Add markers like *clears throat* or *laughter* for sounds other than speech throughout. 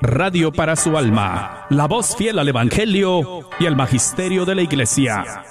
Radio para su alma, la voz fiel al Evangelio y al Magisterio de la Iglesia.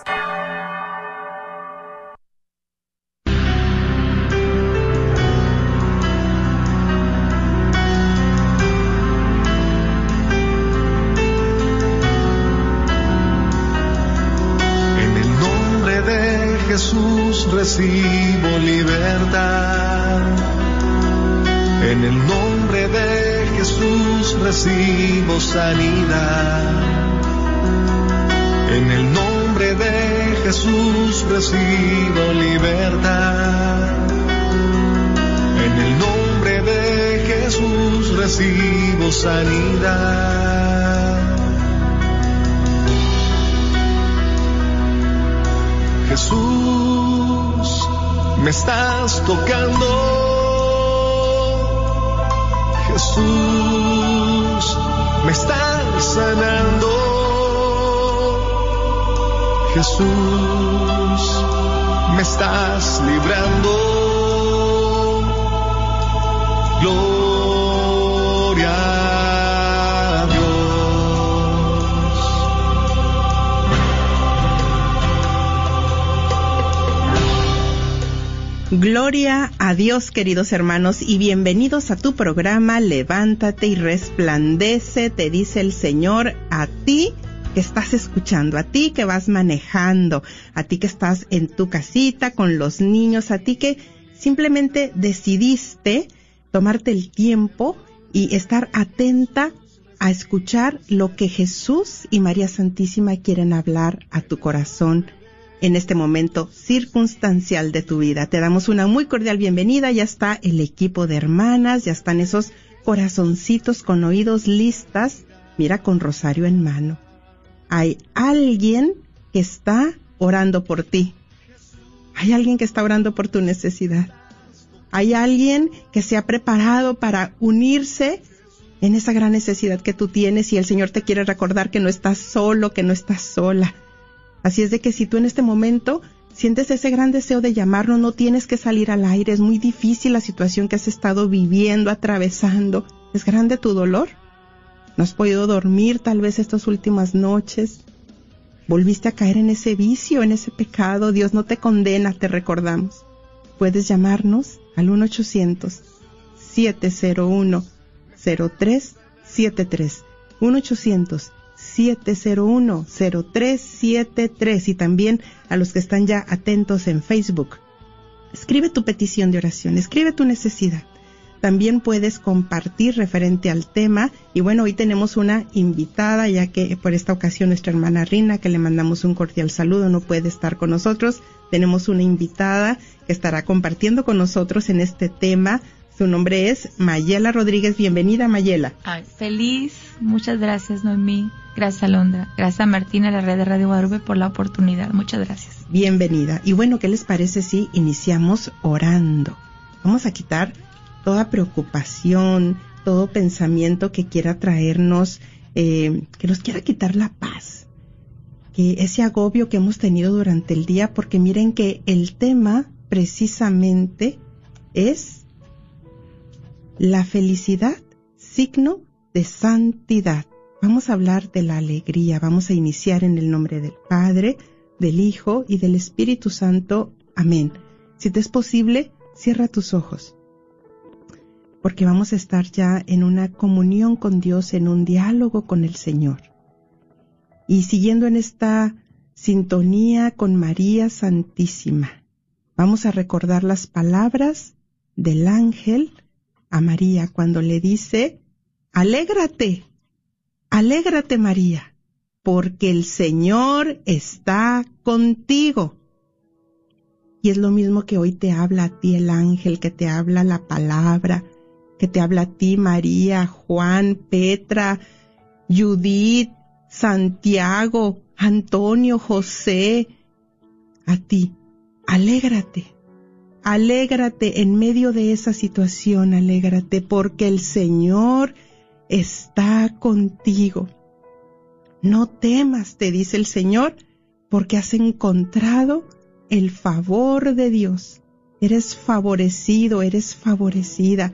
Queridos hermanos, y bienvenidos a tu programa Levántate y resplandece, te dice el Señor a ti que estás escuchando, a ti que vas manejando, a ti que estás en tu casita con los niños, a ti que simplemente decidiste tomarte el tiempo y estar atenta a escuchar lo que Jesús y María Santísima quieren hablar a tu corazón en este momento circunstancial de tu vida. Te damos una muy cordial bienvenida. Ya está el equipo de hermanas, ya están esos corazoncitos con oídos listas. Mira, con rosario en mano. Hay alguien que está orando por ti. Hay alguien que está orando por tu necesidad. Hay alguien que se ha preparado para unirse en esa gran necesidad que tú tienes y el Señor te quiere recordar que no estás solo, que no estás sola. Así es de que si tú en este momento sientes ese gran deseo de llamarnos, no tienes que salir al aire, es muy difícil la situación que has estado viviendo, atravesando, es grande tu dolor. No has podido dormir tal vez estas últimas noches. Volviste a caer en ese vicio, en ese pecado. Dios no te condena, te recordamos. Puedes llamarnos al 1-800-701-0373. 1-800-701-0373 y también a los que están ya atentos en Facebook. Escribe tu petición de oración, escribe tu necesidad. También puedes compartir referente al tema y bueno, hoy tenemos una invitada ya que por esta ocasión nuestra hermana Rina, que le mandamos un cordial saludo, no puede estar con nosotros. Tenemos una invitada que estará compartiendo con nosotros en este tema. Su nombre es Mayela Rodríguez. Bienvenida, Mayela. Ay, feliz. Muchas gracias, Noemí. Gracias, Alondra. Gracias a Martina, la red de Radio Guadalupe, por la oportunidad. Muchas gracias. Bienvenida. Y bueno, ¿qué les parece si iniciamos orando? Vamos a quitar toda preocupación, todo pensamiento que quiera traernos, eh, que nos quiera quitar la paz, que ese agobio que hemos tenido durante el día, porque miren que el tema precisamente es la felicidad, signo de santidad. Vamos a hablar de la alegría, vamos a iniciar en el nombre del Padre, del Hijo y del Espíritu Santo. Amén. Si te es posible, cierra tus ojos porque vamos a estar ya en una comunión con Dios, en un diálogo con el Señor. Y siguiendo en esta sintonía con María Santísima, vamos a recordar las palabras del ángel a María cuando le dice, alégrate, alégrate María, porque el Señor está contigo. Y es lo mismo que hoy te habla a ti el ángel, que te habla la palabra, que te habla a ti, María, Juan, Petra, Judith, Santiago, Antonio, José, a ti. Alégrate, alégrate en medio de esa situación, alégrate porque el Señor está contigo. No temas, te dice el Señor, porque has encontrado el favor de Dios. Eres favorecido, eres favorecida.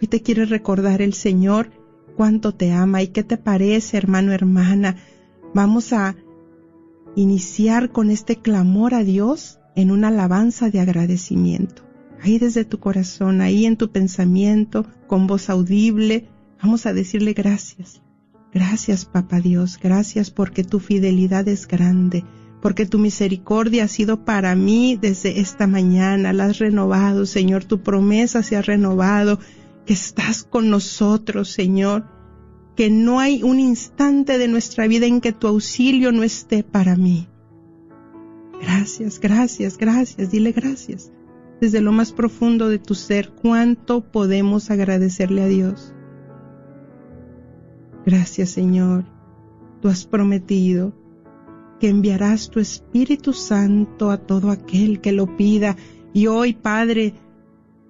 Hoy te quiere recordar el Señor cuánto te ama y qué te parece, hermano, hermana. Vamos a iniciar con este clamor a Dios en una alabanza de agradecimiento. Ahí desde tu corazón, ahí en tu pensamiento, con voz audible, vamos a decirle gracias. Gracias, Papa Dios, gracias porque tu fidelidad es grande, porque tu misericordia ha sido para mí desde esta mañana, la has renovado, Señor, tu promesa se ha renovado, que estás con nosotros, Señor, que no hay un instante de nuestra vida en que tu auxilio no esté para mí. Gracias, gracias, gracias, dile gracias. Desde lo más profundo de tu ser, cuánto podemos agradecerle a Dios. Gracias, Señor. Tú has prometido que enviarás tu Espíritu Santo a todo aquel que lo pida. Y hoy, Padre,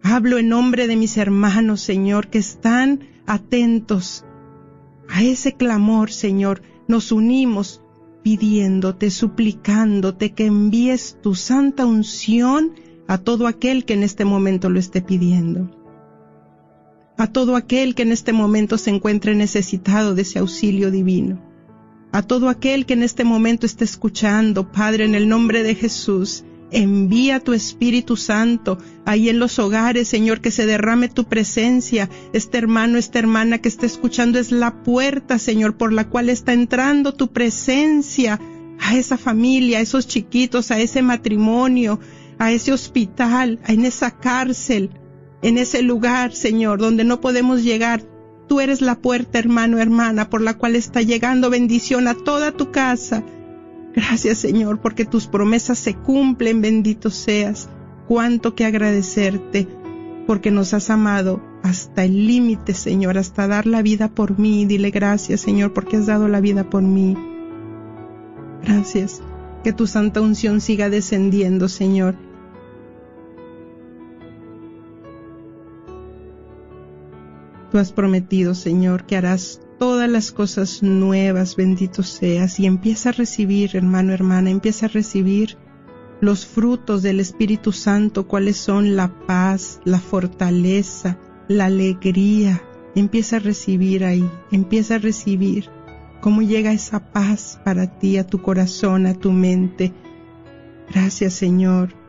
hablo en nombre de mis hermanos, Señor, que están atentos a ese clamor, Señor, nos unimos pidiéndote, suplicándote que envíes tu santa unción a todo aquel que en este momento lo esté pidiendo. A todo aquel que en este momento se encuentre necesitado de ese auxilio divino. A todo aquel que en este momento esté escuchando, Padre, en el nombre de Jesús, Envía tu Espíritu Santo ahí en los hogares, Señor, que se derrame tu presencia. Este hermano, esta hermana que está escuchando es la puerta, Señor, por la cual está entrando tu presencia a esa familia, a esos chiquitos, a ese matrimonio, a ese hospital, en esa cárcel, en ese lugar, Señor, donde no podemos llegar. Tú eres la puerta, hermano, hermana, por la cual está llegando bendición a toda tu casa Gracias Señor, porque tus promesas se cumplen, bendito seas. Cuánto que agradecerte, porque nos has amado hasta el límite, Señor, hasta dar la vida por mí. Dile gracias, Señor, porque has dado la vida por mí. Gracias. Que tu santa unción siga descendiendo, Señor. Tú has prometido, Señor, que harás todas las cosas nuevas, bendito seas, y empieza a recibir, hermano, hermana, empieza a recibir los frutos del Espíritu Santo, cuáles son la paz, la fortaleza, la alegría. Empieza a recibir ahí, empieza a recibir cómo llega esa paz para ti, a tu corazón, a tu mente. Gracias Señor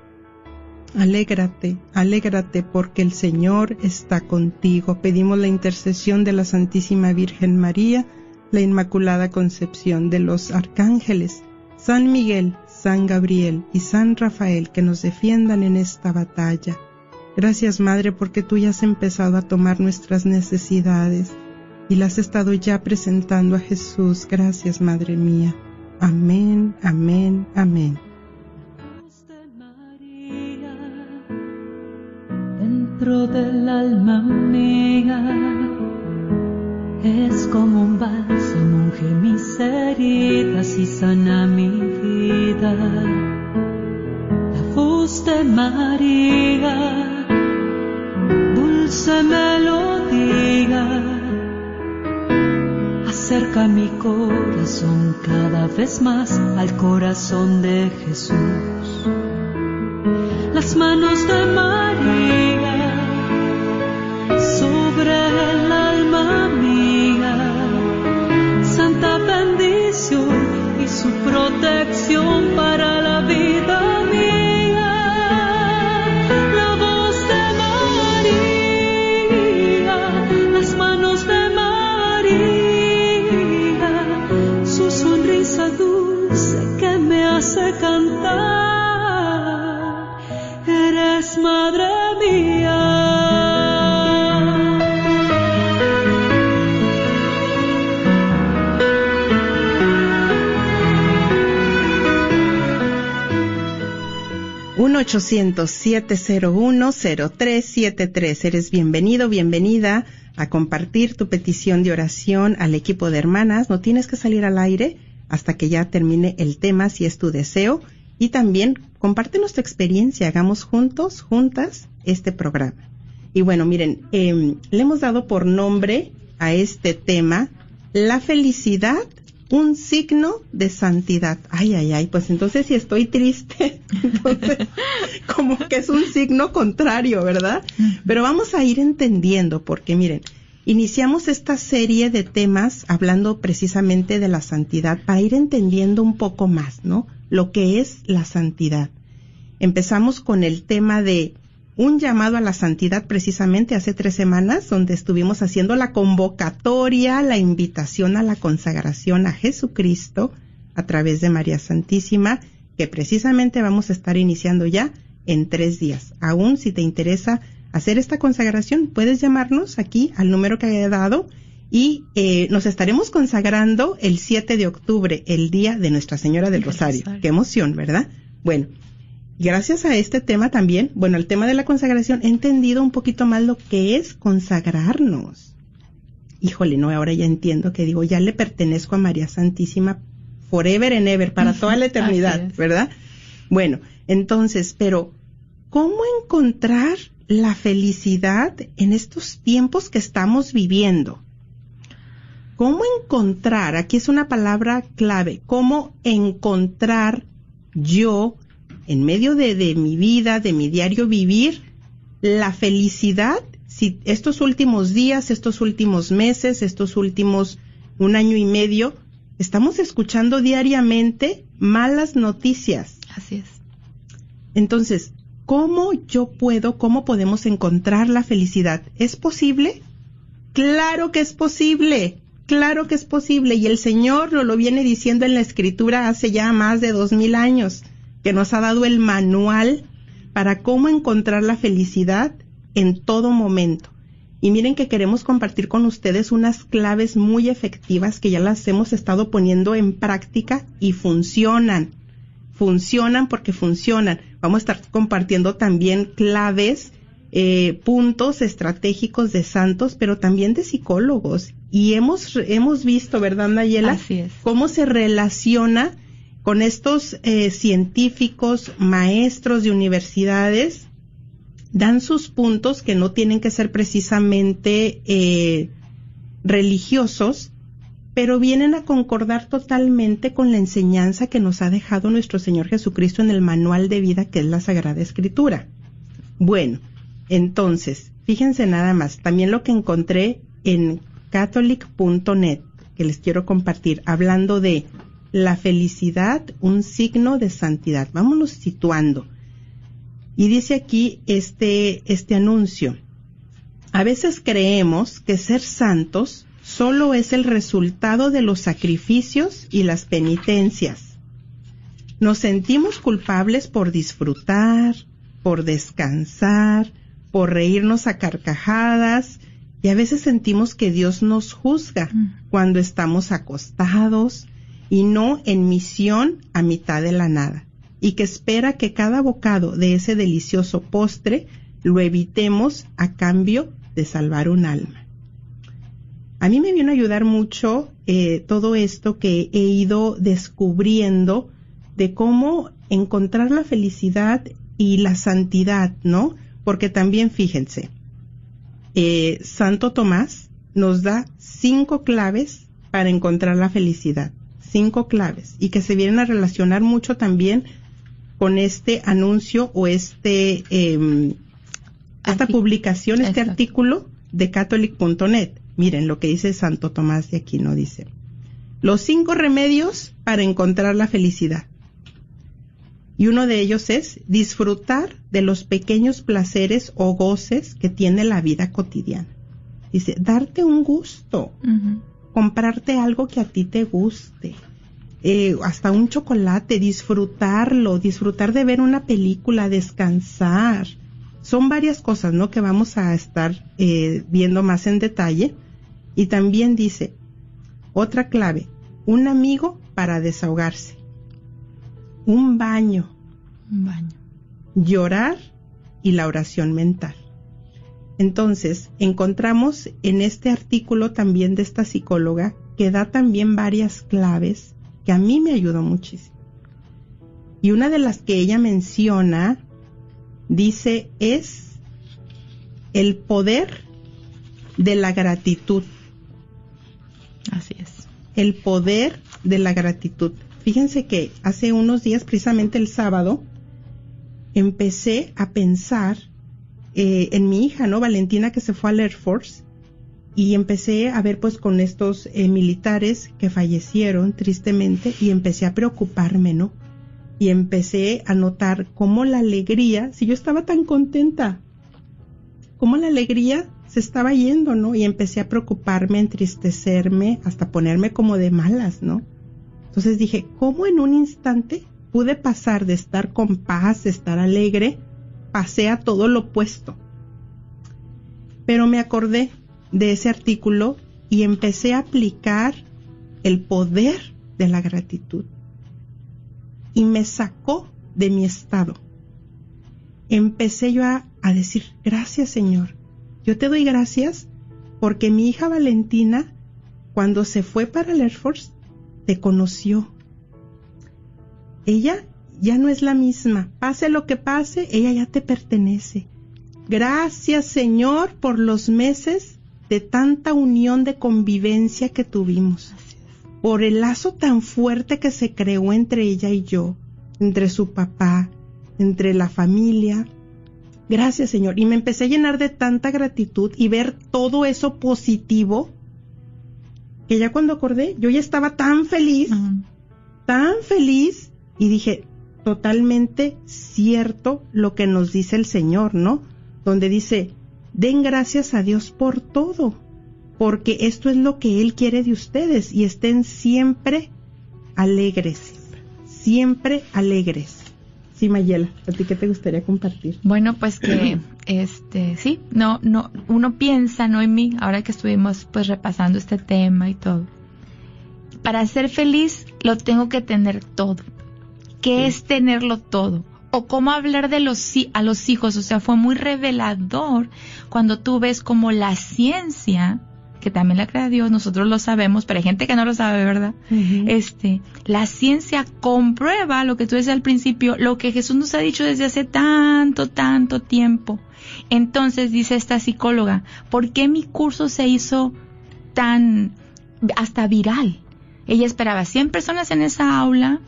Alégrate, alégrate porque el Señor está contigo. Pedimos la intercesión de la Santísima Virgen María, la Inmaculada Concepción de los arcángeles, San Miguel, San Gabriel y San Rafael que nos defiendan en esta batalla. Gracias Madre porque tú ya has empezado a tomar nuestras necesidades y las has estado ya presentando a Jesús. Gracias Madre mía. Amén, amén, amén. Dentro del alma mía es como un bálsamo, unge mis heridas y sana mi vida. La voz de María, dulce melodía, acerca mi corazón cada vez más al corazón de Jesús. Las manos de María su protección para la vida 1-800-701-0373. Eres bienvenido, bienvenida a compartir tu petición de oración al equipo de hermanas. No tienes que salir al aire hasta que ya termine el tema, si es tu deseo. Y también compártenos tu experiencia. Hagamos juntos, juntas, este programa. Y bueno, miren, em, le hemos dado por nombre a este tema la felicidad un signo de santidad. Ay, ay, ay, pues entonces si estoy triste, *laughs* entonces como que es un signo contrario, ¿verdad? Pero vamos a ir entendiendo, porque miren, iniciamos esta serie de temas hablando precisamente de la santidad para ir entendiendo un poco más, ¿no? Lo que es la santidad. Empezamos con el tema de un llamado a la santidad precisamente hace tres semanas, donde estuvimos haciendo la convocatoria, la invitación a la consagración a Jesucristo a través de María Santísima, que precisamente vamos a estar iniciando ya en tres días. Aún si te interesa hacer esta consagración, puedes llamarnos aquí al número que haya dado y eh, nos estaremos consagrando el 7 de octubre, el día de Nuestra Señora del Rosario. Qué emoción, ¿verdad? Bueno, gracias a este tema también, bueno, el tema de la consagración, he entendido un poquito más lo que es consagrarnos. Híjole, no, ahora ya entiendo que digo, ya le pertenezco a María Santísima forever and ever, para toda la eternidad, ¿verdad? Bueno, entonces, pero, ¿cómo encontrar la felicidad en estos tiempos que estamos viviendo? ¿Cómo encontrar, aquí es una palabra clave, cómo encontrar yo en medio de, de mi vida, de mi diario vivir, la felicidad, si estos últimos días, estos últimos meses, estos últimos un año y medio, estamos escuchando diariamente malas noticias. Así es. Entonces, ¿cómo yo puedo, cómo podemos encontrar la felicidad? ¿Es posible? Claro que es posible. Claro que es posible. Y el Señor nos lo viene diciendo en la Escritura hace ya más de dos mil años que nos ha dado el manual para cómo encontrar la felicidad en todo momento. Y miren que queremos compartir con ustedes unas claves muy efectivas que ya las hemos estado poniendo en práctica y funcionan. Funcionan porque funcionan. Vamos a estar compartiendo también claves, eh, puntos estratégicos de santos, pero también de psicólogos. Y hemos, hemos visto, ¿verdad, Nayela? Así es. Cómo se relaciona con estos eh, científicos, maestros de universidades, dan sus puntos que no tienen que ser precisamente eh, religiosos, pero vienen a concordar totalmente con la enseñanza que nos ha dejado nuestro Señor Jesucristo en el manual de vida que es la Sagrada Escritura. Bueno, entonces, fíjense nada más, también lo que encontré en catholic.net, que les quiero compartir, hablando de la felicidad un signo de santidad. Vámonos situando. Y dice aquí este, este anuncio. A veces creemos que ser santos solo es el resultado de los sacrificios y las penitencias. Nos sentimos culpables por disfrutar, por descansar, por reírnos a carcajadas y a veces sentimos que Dios nos juzga mm. cuando estamos acostados, y no en misión a mitad de la nada, y que espera que cada bocado de ese delicioso postre lo evitemos a cambio de salvar un alma. A mí me viene a ayudar mucho eh, todo esto que he ido descubriendo de cómo encontrar la felicidad y la santidad, ¿no? Porque también fíjense, eh, Santo Tomás nos da cinco claves para encontrar la felicidad cinco claves y que se vienen a relacionar mucho también con este anuncio o este eh, esta publicación, este artículo de catholic.net. Miren lo que dice Santo Tomás de Aquino, dice, los cinco remedios para encontrar la felicidad. Y uno de ellos es disfrutar de los pequeños placeres o goces que tiene la vida cotidiana. Dice, darte un gusto comprarte algo que a ti te guste, eh, hasta un chocolate, disfrutarlo, disfrutar de ver una película, descansar. Son varias cosas, ¿no? Que vamos a estar eh, viendo más en detalle. Y también dice, otra clave, un amigo para desahogarse, un baño, un baño, llorar y la oración mental. Entonces, encontramos en este artículo también de esta psicóloga que da también varias claves que a mí me ayudó muchísimo. Y una de las que ella menciona, dice, es el poder de la gratitud. Así es. El poder de la gratitud. Fíjense que hace unos días, precisamente el sábado, empecé a pensar eh, en mi hija, ¿no? Valentina, que se fue al Air Force. y empecé a ver pues con estos eh, militares que fallecieron tristemente y empecé a preocuparme, ¿no? Y empecé a notar cómo la alegría, si yo estaba tan contenta, cómo la alegría se estaba yendo, ¿no? Y empecé a preocuparme, entristecerme, hasta ponerme como de malas, ¿no? Entonces dije, ¿cómo en un instante pude pasar de estar con paz, de estar alegre, pasé a todo lo opuesto? Pero me acordé de ese artículo y empecé a aplicar el poder de la gratitud. Y me sacó de mi estado. Empecé yo a, decir, gracias Señor. Yo te doy gracias porque mi hija Valentina, cuando se fue para el Air Force, te conoció. Ella ya no es la misma. Pase lo que pase, ella ya te pertenece. Gracias Señor por los meses de tanta unión de convivencia que tuvimos, por el lazo tan fuerte que se creó entre ella y yo, entre su papá, entre la familia. Gracias Señor. Y me empecé a llenar de tanta gratitud y ver todo eso positivo, que ya cuando acordé, yo ya estaba tan feliz, tan feliz, y dije, totalmente cierto lo que nos dice el Señor, ¿no? Donde dice, Den gracias a Dios por todo, porque esto es lo que Él quiere de ustedes y estén siempre alegres, siempre alegres. Sí, Mayela, ¿a ti qué te gustaría compartir? Bueno, pues que, *clears throat* este, sí, no, no, uno piensa, no en mí, ahora que estuvimos pues repasando este tema y todo. Para ser feliz lo tengo que tener todo. ¿Qué es tenerlo todo? o cómo hablar de los a los hijos, o sea, fue muy revelador cuando tú ves como la ciencia que también la crea Dios, nosotros lo sabemos, pero hay gente que no lo sabe, ¿verdad? Este, la ciencia comprueba lo que tú decías al principio, lo que Jesús nos ha dicho desde hace tanto, tanto tiempo. Entonces dice esta psicóloga, ¿por qué mi curso se hizo tan hasta viral? Ella esperaba 100 personas en esa aula,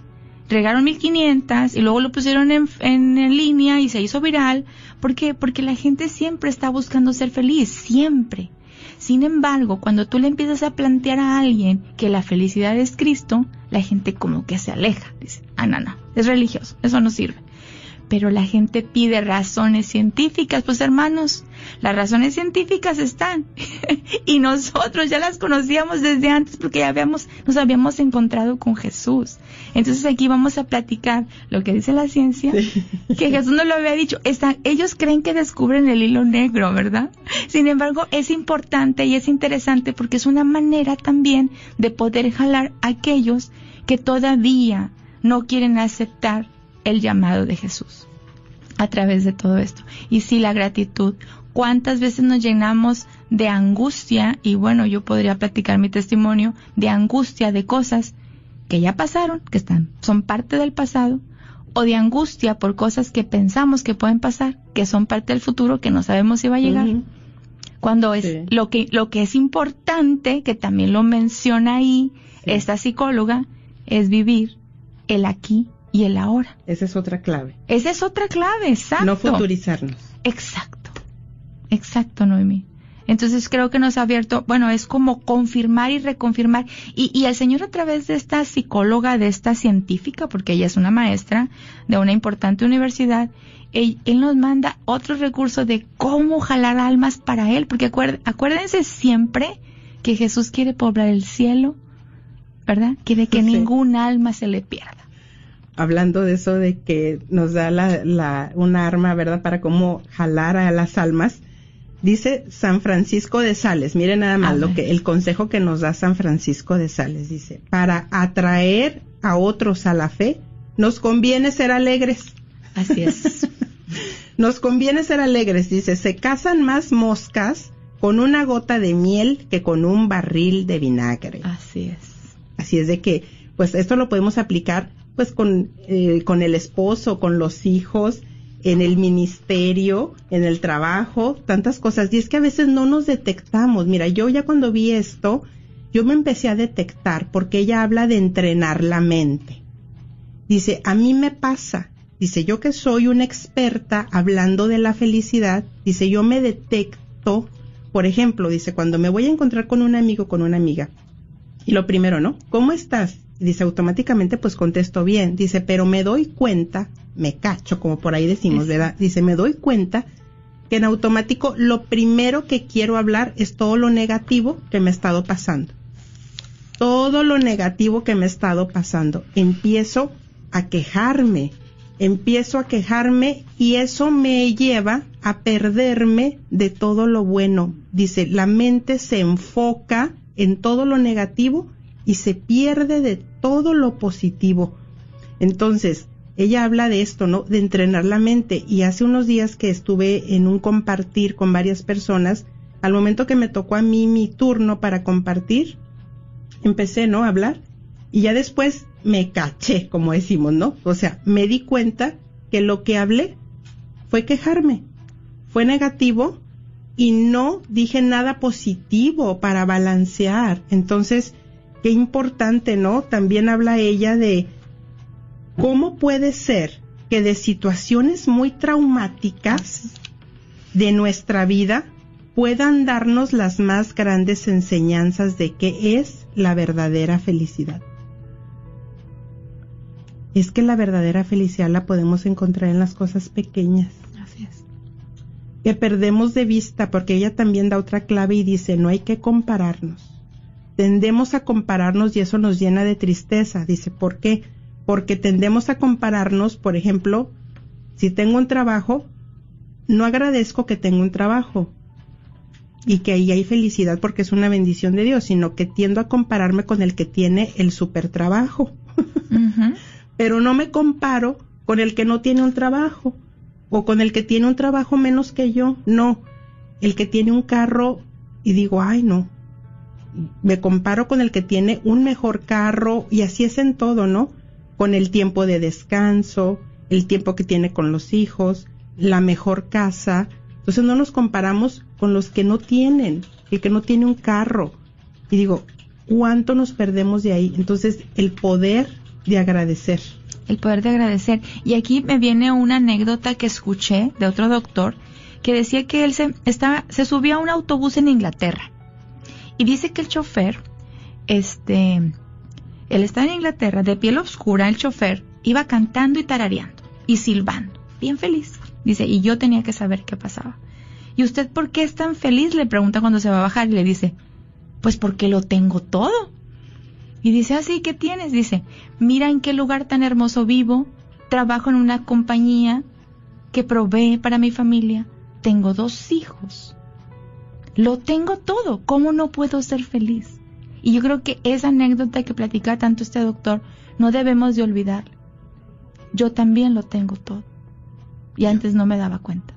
regaron 1500 y luego lo pusieron en, en, línea y se hizo viral. ¿Por qué? Porque la gente siempre está buscando ser feliz, siempre. Sin embargo, cuando tú le empiezas a plantear a alguien que la felicidad es Cristo, la gente como que se aleja. Dice, ah, no, no, es religioso, eso no sirve pero la gente pide razones científicas. Pues hermanos, las razones científicas están *laughs* y nosotros ya las conocíamos desde antes porque ya habíamos, nos habíamos encontrado con Jesús. Entonces aquí vamos a platicar lo que dice la ciencia, que Jesús no lo había dicho. Están, ellos creen que descubren el hilo negro, ¿verdad? Sin embargo, es importante y es interesante porque es una manera también de poder jalar a aquellos que todavía no quieren aceptar el llamado de Jesús a través de todo esto. Y sí, la gratitud. ¿Cuántas veces nos llenamos de angustia? Y bueno, yo podría platicar mi testimonio de angustia de cosas que ya pasaron, que están, son parte del pasado, o de angustia por cosas que pensamos que pueden pasar, que son parte del futuro, que no sabemos si va a llegar. Cuando es lo que lo que es importante, que también lo menciona ahí esta psicóloga, es vivir el aquí y el ahora. Esa es otra clave. Esa es otra clave, exacto. No futurizarnos. Exacto. Exacto, Noemi. Entonces creo que nos ha abierto, bueno, es como confirmar y reconfirmar. Y, y el Señor a través de esta psicóloga, de esta científica, porque ella es una maestra de una importante universidad, él, nos manda otro recurso de cómo jalar almas para Él, porque acuérdense siempre que Jesús quiere poblar el cielo, ¿verdad? Quiere que ningún alma se le pierda hablando de eso de que nos da la, la, una arma, ¿verdad?, para cómo jalar a las almas. Dice San Francisco de Sales, miren nada más lo que el consejo que nos da San Francisco de Sales dice, para atraer a otros a la fe, nos conviene ser alegres. Así es. *laughs* nos conviene ser alegres, dice, se casan más moscas con una gota de miel que con un barril de vinagre. Así es. Así es de que, pues esto lo podemos aplicar pues con, eh, con el esposo, con los hijos, en el ministerio, en el trabajo, tantas cosas. Y es que a veces no nos detectamos. Mira, yo ya cuando vi esto, yo me empecé a detectar porque ella habla de entrenar la mente. Dice, a mí me pasa. Dice, yo que soy una experta hablando de la felicidad, dice, yo me detecto por ejemplo, dice, cuando me voy a encontrar con un amigo, con una amiga, y lo primero, ¿no? ¿Cómo estás? Dice, automáticamente pues contesto bien. Dice, pero me doy cuenta, me cacho, como por ahí decimos, ¿verdad? Dice, me doy cuenta que en automático lo primero que quiero hablar es todo lo negativo que me ha estado pasando. Todo lo negativo que me ha estado pasando. Empiezo a quejarme, empiezo a quejarme y eso me lleva a perderme de todo lo bueno. Dice, la mente se enfoca en todo lo negativo y se pierde de todo lo positivo. Entonces, ella habla de esto, ¿no? De entrenar la mente. Y hace unos días que estuve en un compartir con varias personas, al momento que me tocó a mí mi turno para compartir, empecé, ¿no? A hablar. Y ya después me caché, como decimos, ¿no? O sea, me di cuenta que lo que hablé fue quejarme. Fue negativo y no dije nada positivo para balancear. Entonces, qué importante, ¿no? También habla ella de ¿Cómo puede ser que de situaciones muy traumáticas de nuestra vida puedan darnos las más grandes enseñanzas de qué es la verdadera felicidad? Es que la verdadera felicidad la podemos encontrar en las cosas pequeñas. Así es. Que perdemos de vista porque ella también da otra clave y dice, no hay que compararnos. Tendemos a compararnos y eso nos llena de tristeza. Dice, ¿por qué? porque tendemos a compararnos, por ejemplo, si tengo un trabajo, no agradezco que tengo un trabajo y que ahí hay felicidad porque es una bendición de Dios, sino que tiendo a compararme con el que tiene el super trabajo. *laughs* Pero no me comparo con el que no tiene un trabajo o con el que tiene un trabajo menos que yo, no, el que tiene un carro y digo, ay no, me comparo con el que tiene un mejor carro y así es en todo, ¿no? con el tiempo de descanso, el tiempo que tiene con los hijos, la mejor casa. Entonces no nos comparamos con los que no tienen, el que no tiene un carro. Y digo, ¿cuánto nos perdemos de ahí? Entonces, el poder de agradecer. El poder de agradecer. Y aquí me viene una anécdota que escuché de otro doctor que decía que él se, estaba, se subía a un autobús en Inglaterra. Y dice que el chofer, este, él estaba en Inglaterra, de piel oscura, el chofer iba cantando y tarareando y silbando, bien feliz. Dice, y yo tenía que saber qué pasaba. ¿Y usted por qué es tan feliz? Le pregunta cuando se va a bajar y le dice, pues porque lo tengo todo. Y dice, así, ah, ¿qué tienes? Dice, mira en qué lugar tan hermoso vivo, trabajo en una compañía que provee para mi familia, tengo dos hijos. Lo tengo todo, ¿cómo no puedo ser feliz? Y yo creo que esa anécdota que platica tanto este doctor no debemos de olvidar. Yo también lo tengo todo. Y antes no me daba cuenta.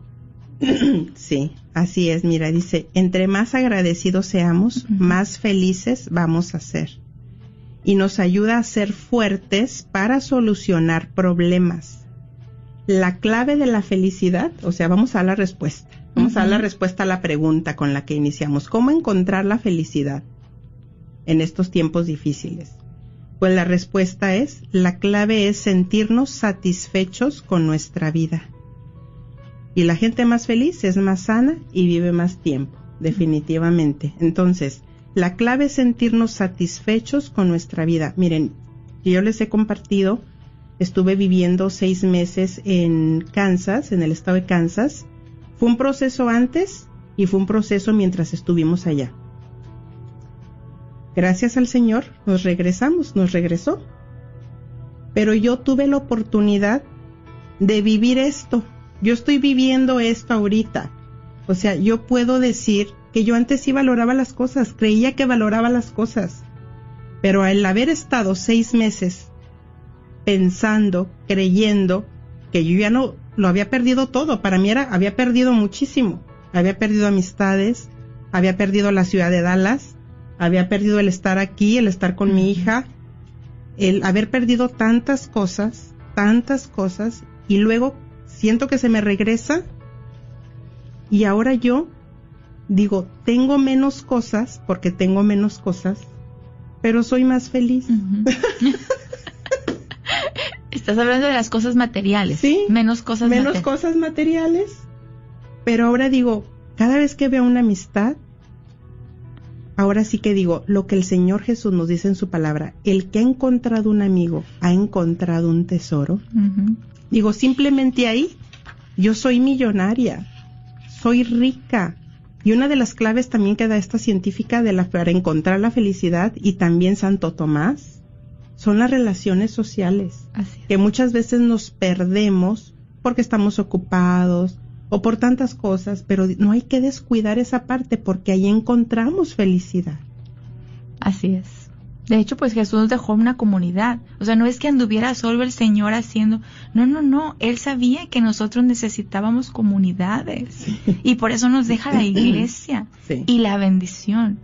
*clears throat* Sí, así es. Mira, dice, entre más agradecidos seamos, más felices vamos a ser. Y nos ayuda a ser fuertes para solucionar problemas. La clave de la felicidad, o sea, vamos a la respuesta. Vamos a dar la respuesta a la pregunta con la que iniciamos. ¿Cómo encontrar la felicidad? en estos tiempos difíciles? Pues la respuesta es, la clave es sentirnos satisfechos con nuestra vida. Y la gente más feliz es más sana y vive más tiempo, definitivamente. Entonces, la clave es sentirnos satisfechos con nuestra vida. Miren, yo les he compartido, estuve viviendo seis meses en Kansas, en el estado de Kansas. Fue un proceso antes y fue un proceso mientras estuvimos allá gracias al Señor, nos regresamos, nos regresó. Pero yo tuve la oportunidad de vivir esto. Yo estoy viviendo esto ahorita. O sea, yo puedo decir que yo antes sí valoraba las cosas, creía que valoraba las cosas. Pero al haber estado seis meses pensando, creyendo que yo ya no lo había perdido todo, para mí era, había perdido muchísimo. Había perdido amistades, había perdido la ciudad de Dallas, había perdido el estar aquí, el estar con mi hija, el haber perdido tantas cosas, tantas cosas, y luego siento que se me regresa y ahora yo digo, tengo menos cosas porque tengo menos cosas, pero soy más feliz. *laughs* Estás hablando de las cosas materiales. Sí. Menos cosas Menos cosas materiales. Pero ahora digo, cada vez que veo una amistad, ahora sí que digo, lo que el Señor Jesús nos dice en su palabra, el que ha encontrado un amigo ha encontrado un tesoro. Digo, simplemente ahí, yo soy millonaria, soy rica. Y una de las claves también que da esta científica de la, para encontrar la felicidad y también Santo Tomás son las relaciones sociales, Así es. que muchas veces nos perdemos porque estamos ocupados o por tantas cosas, pero no hay que descuidar esa parte porque ahí encontramos felicidad. Así es. De hecho, pues Jesús dejó una comunidad. O sea, no es que anduviera solo el Señor haciendo. No, no, no. Él sabía que nosotros necesitábamos comunidades. Y por eso nos deja la *clears throat* iglesia Sí. y la bendición.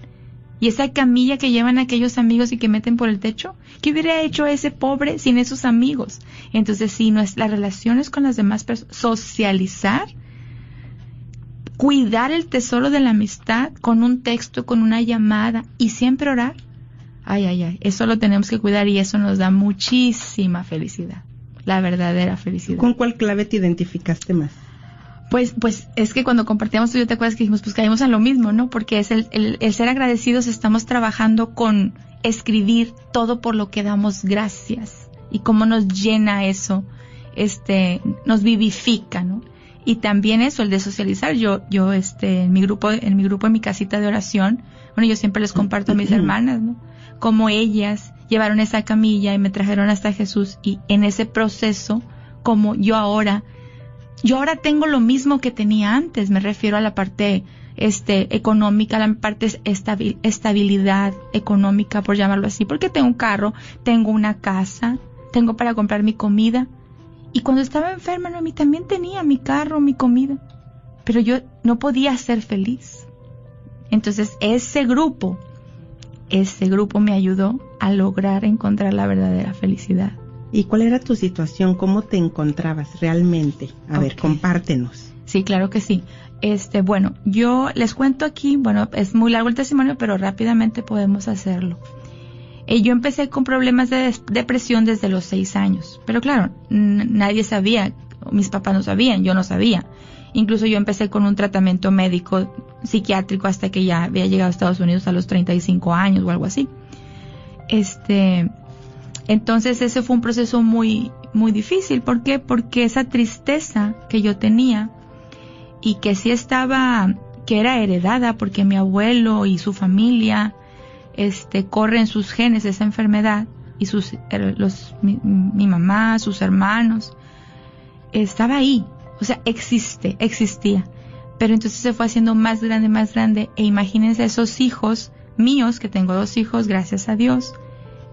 Y esa camilla que llevan aquellos amigos y que meten por el techo, ¿qué hubiera hecho ese pobre sin esos amigos? Entonces, sí, no es las relaciones con las demás personas, socializar, cuidar el tesoro de la amistad con un texto, con una llamada y siempre orar. Ay, ay, ay, eso lo tenemos que cuidar y eso nos da muchísima felicidad, la verdadera felicidad. ¿Con cuál clave te identificaste más? Pues, pues es que cuando compartíamos tú, yo te acuerdas que dijimos, pues caímos en lo mismo, ¿no? Porque es el, el, el ser agradecidos, estamos trabajando con escribir todo por lo que damos gracias y cómo nos llena eso, este, nos vivifica, ¿no? Y también eso, el de socializar. Yo, yo, este, en mi grupo, en mi grupo, en mi casita de oración, bueno, yo siempre les comparto a mis hermanas, ¿no? Cómo ellas llevaron esa camilla y me trajeron hasta Jesús y en ese proceso, como yo ahora yo ahora tengo lo mismo que tenía antes, me refiero a la parte este económica, la parte estabil, estabilidad económica, por llamarlo así, porque tengo un carro, tengo una casa, tengo para comprar mi comida. Y cuando estaba enferma, no, a también tenía mi carro, mi comida, pero yo no podía ser feliz. Entonces, ese grupo, ese grupo me ayudó a lograr encontrar la verdadera felicidad. ¿Y cuál era tu situación? ¿Cómo te encontrabas realmente? A ver, compártenos. Sí, claro que sí. Este, bueno, yo les cuento aquí, bueno, es muy largo el testimonio, pero rápidamente podemos hacerlo. Eh, yo empecé con problemas de depresión desde los seis años, pero claro, nadie sabía, mis papás no sabían, yo no sabía. Incluso yo empecé con un tratamiento médico psiquiátrico hasta que ya había llegado a Estados Unidos a los 35 años o algo así. Este, entonces ese fue un proceso muy, muy difícil. ¿Por qué? Porque esa tristeza que yo tenía y que sí estaba, que era heredada porque mi abuelo y su familia, este, corren sus genes esa enfermedad y sus, eh, los, mi, mi mamá, sus hermanos, estaba ahí. O sea, existe, existía. Pero entonces se fue haciendo más grande, más grande. E imagínense esos hijos míos, que tengo dos hijos, gracias a Dios,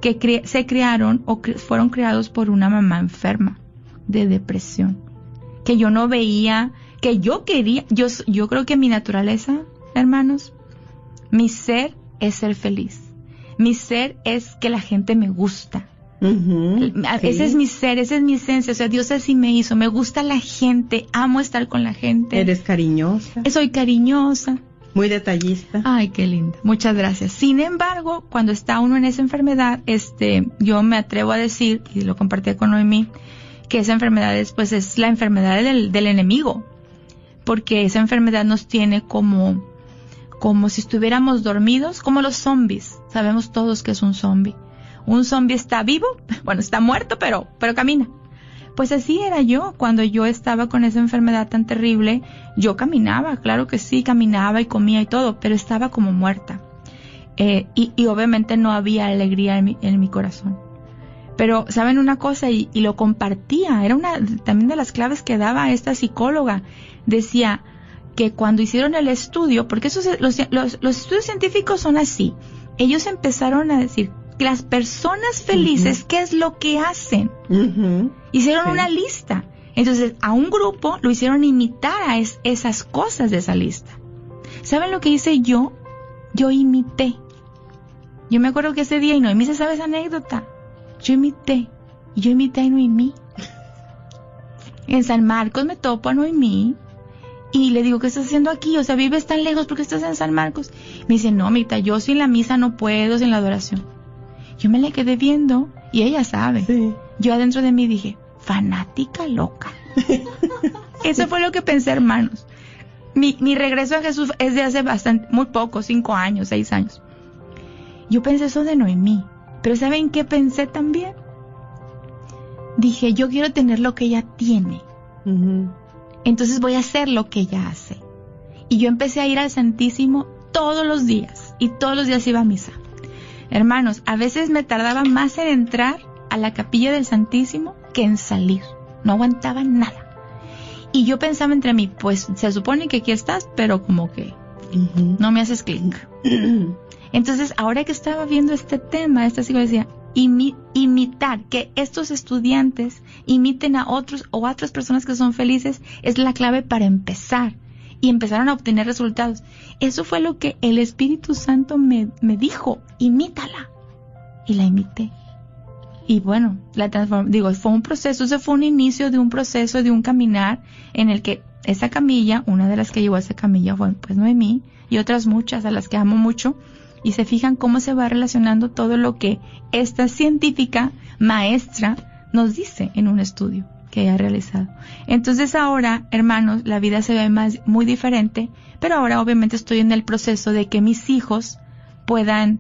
que se criaron o fueron criados por una mamá enferma de depresión. Que yo no veía, que yo quería, yo, yo creo que mi naturaleza, hermanos, mi ser es ser feliz. Mi ser es que la gente me gusta. Sí. Ese es mi ser, esa es mi esencia. O sea, Dios así me hizo. Me gusta la gente, amo estar con la gente. Eres cariñosa, Soy cariñosa. Muy detallista. Ay, qué linda. Muchas gracias. Sin embargo, cuando está uno en esa enfermedad, este, yo me atrevo a decir, y lo compartí con Noemí, que esa enfermedad es, pues, es la enfermedad del, enemigo. Porque esa enfermedad nos tiene como, como si estuviéramos dormidos, como los zombies. Sabemos todos que es un zombie. Un zombie está vivo, *laughs* bueno, está muerto, pero, pero camina. Pues así era yo cuando yo estaba con esa enfermedad tan terrible. Yo caminaba, claro que sí, caminaba y comía y todo, pero estaba como muerta. Eh, y, y obviamente no había alegría en mi, en mi corazón. Pero, ¿saben una cosa? Y, y lo compartía. Era una también de las claves que daba esta psicóloga. Decía que cuando hicieron el estudio, porque esos, los, los, los estudios científicos son así, ellos empezaron a decir las personas felices, ¿qué es lo que hacen? Hicieron Sí. una lista. Entonces, a un grupo lo hicieron imitar a es- esas cosas de esa lista. ¿Saben lo que hice yo? Yo imité. Yo me acuerdo que ese día, y Noemí se sabe esa anécdota. Yo imité. Y yo imité a Noemí. En San Marcos me topo a Noemí. Y le digo, ¿qué estás haciendo aquí? O sea, vives tan lejos porque estás en San Marcos. Me dice, no, Mita, yo sin la misa no puedo, sin la adoración. Yo me la quedé viendo y ella sabe Sí. yo adentro de mí dije, fanática loca. *laughs* Eso fue lo que pensé, hermanos. Mi, mi regreso a Jesús es de hace bastante, muy poco, cinco años, seis años. Yo pensé eso de Noemí, pero ¿saben qué pensé también? Dije, yo quiero tener lo que ella tiene. Entonces voy a hacer lo que ella hace. Y yo empecé a ir al Santísimo todos los días y todos los días iba a misa. Hermanos, a veces me tardaba más en entrar a la capilla del Santísimo que en salir. No aguantaba nada. Y yo pensaba entre mí, pues se supone que aquí estás, pero como que no me haces clic. *clears throat* Entonces, ahora que estaba viendo este tema, esta decía, imitar, que estos estudiantes imiten a otros o a otras personas que son felices, es la clave para empezar. Y empezaron a obtener resultados. Eso fue lo que el Espíritu Santo me, me dijo, imítala. Y la imité. Y bueno, la transform digo, fue un proceso, ese fue un inicio de un proceso, de un caminar en el que esa camilla, una de las que llevó a esa camilla fue pues Noemí y otras muchas a las que amo mucho, y se fijan cómo se va relacionando todo lo que esta científica maestra nos dice en un estudio que ha realizado. Entonces ahora, hermanos, la vida se ve más, muy diferente, pero ahora obviamente estoy en el proceso de que mis hijos puedan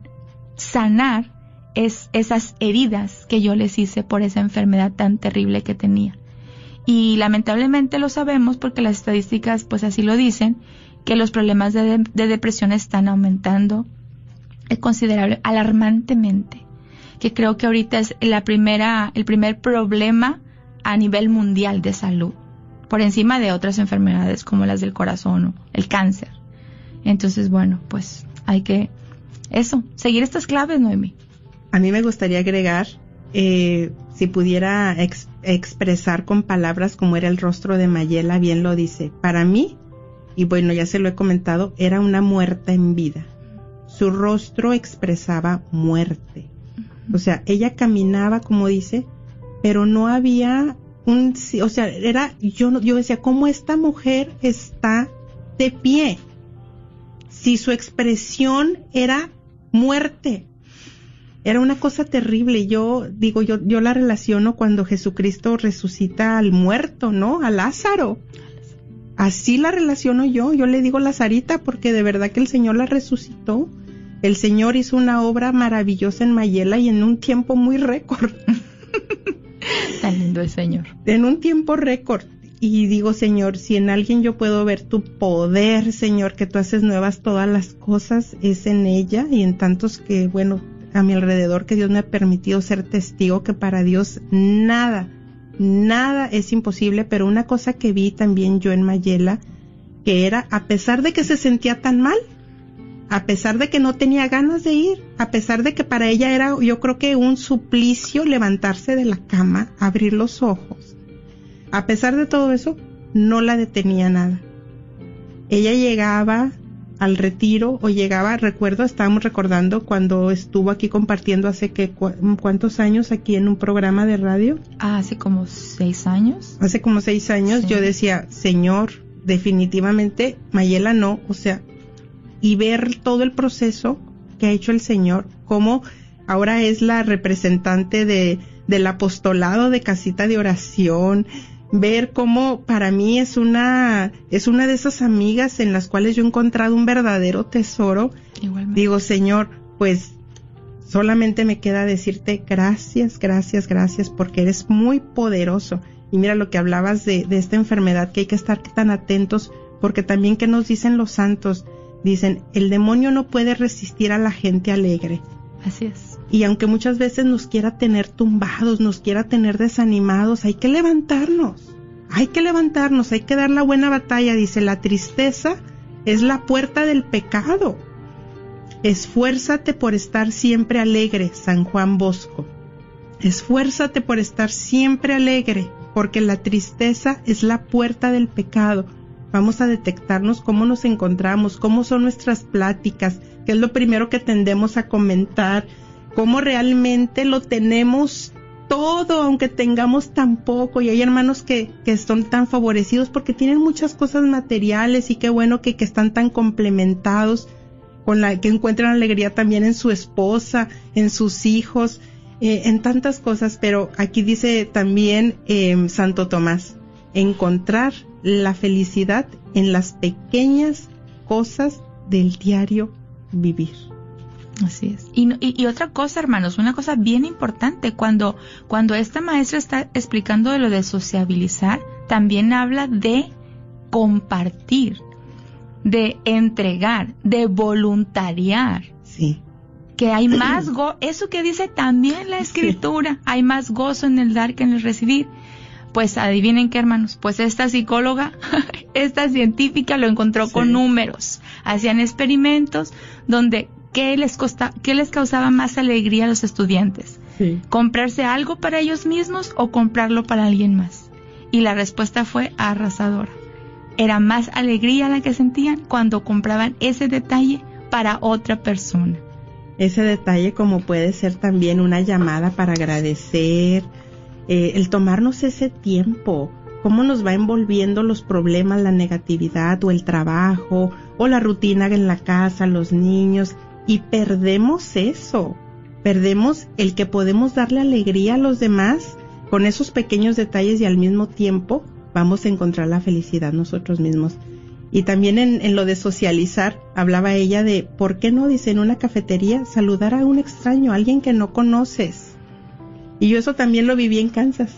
sanar es esas heridas que yo les hice por esa enfermedad tan terrible que tenía. Y lamentablemente lo sabemos porque las estadísticas pues así lo dicen, que los problemas de, depresión están aumentando es considerable, alarmantemente, que creo que ahorita es la primera, el primer problema a nivel mundial de salud, por encima de otras enfermedades como las del corazón o el cáncer. Entonces, bueno, pues hay que, eso, seguir estas claves, Noemi. A mí me gustaría agregar, eh, si pudiera expresar con palabras como era el rostro de Mayela, bien lo dice. Para mí, y bueno, ya se lo he comentado, era una muerta en vida. Su rostro expresaba muerte. O sea, ella caminaba, como dice, pero no había un, o sea, era, yo, yo decía, ¿cómo esta mujer está de pie? Si su expresión era muerte, era una cosa terrible. Yo digo, yo, yo la relaciono cuando Jesucristo resucita al muerto, ¿no? A Lázaro. Así la relaciono yo. Yo le digo Lazarita porque de verdad que el Señor la resucitó. El Señor hizo una obra maravillosa en Mayela y en un tiempo muy récord. *laughs* Tan lindo el Señor. En un tiempo récord. Y digo, Señor, si en alguien yo puedo ver tu poder, Señor, que tú haces nuevas todas las cosas, es en ella y en tantos que, bueno, a mi alrededor que Dios me ha permitido ser testigo que para Dios nada, nada es imposible, pero una cosa que vi también yo en Mayela, que era, a pesar de que se sentía tan mal, a pesar de que no tenía ganas de ir, a pesar de que para ella era, yo creo que un suplicio levantarse de la cama, abrir los ojos, a pesar de todo eso, no la detenía nada. Ella llegaba, al retiro o llegaba, recuerdo, estábamos recordando cuando estuvo aquí compartiendo hace que cuántos años aquí en un programa de radio. Ah, hace como seis años. Hace como seis años yo decía, Señor, definitivamente Mayela no, o sea, y ver todo el proceso que ha hecho el Señor, como ahora es la representante de, del apostolado de casita de oración, ver cómo para mí es una, es una de esas amigas en las cuales yo he encontrado un verdadero tesoro. Digo, Señor, pues solamente me queda decirte gracias, gracias, gracias, porque eres muy poderoso. Y mira lo que hablabas de, de esta enfermedad, que hay que estar tan atentos, porque también que nos dicen los santos, dicen, el demonio no puede resistir a la gente alegre. Así es. Y aunque muchas veces nos quiera tener tumbados, nos quiera tener desanimados, hay que levantarnos. Hay que levantarnos, hay que dar la buena batalla. Dice, la tristeza es la puerta del pecado. Esfuérzate por estar siempre alegre, San Juan Bosco. Esfuérzate por estar siempre alegre, porque la tristeza es la puerta del pecado. Vamos a detectarnos cómo nos encontramos, cómo son nuestras pláticas, qué es lo primero que tendemos a comentar, cómo realmente lo tenemos todo, aunque tengamos tan poco. Y hay hermanos que, que son tan favorecidos porque tienen muchas cosas materiales y qué bueno que, que están tan complementados con la que encuentran alegría también en su esposa, en sus hijos, eh, en tantas cosas. Pero aquí dice también eh, Santo Tomás, encontrar la felicidad en las pequeñas cosas del diario vivir. Así es. Y, y, y, otra cosa, hermanos, una cosa bien importante, cuando, cuando esta maestra está explicando de lo de sociabilizar, también habla de compartir, de entregar, de voluntariar. Sí. Que hay *clears throat* más go eso que dice también la escritura, hay más gozo en el dar que en el recibir. Pues adivinen qué, hermanos, pues esta psicóloga, *laughs* esta científica lo encontró con números. Hacían experimentos donde ¿qué les, costa, qué les causaba más alegría a los estudiantes? Sí. ¿Comprarse algo para ellos mismos o comprarlo para alguien más? Y la respuesta fue arrasadora. Era más alegría la que sentían cuando compraban ese detalle para otra persona. Ese detalle como puede ser también una llamada para agradecer, eh, el tomarnos ese tiempo, cómo nos va envolviendo los problemas, la negatividad o el trabajo o la rutina en la casa, los niños, y perdemos eso, perdemos el que podemos darle alegría a los demás con esos pequeños detalles y al mismo tiempo vamos a encontrar la felicidad nosotros mismos. Y también en, en, lo de socializar, hablaba ella de, ¿por qué no, dice, en una cafetería, saludar a un extraño, a alguien que no conoces? Y yo eso también lo viví en Kansas,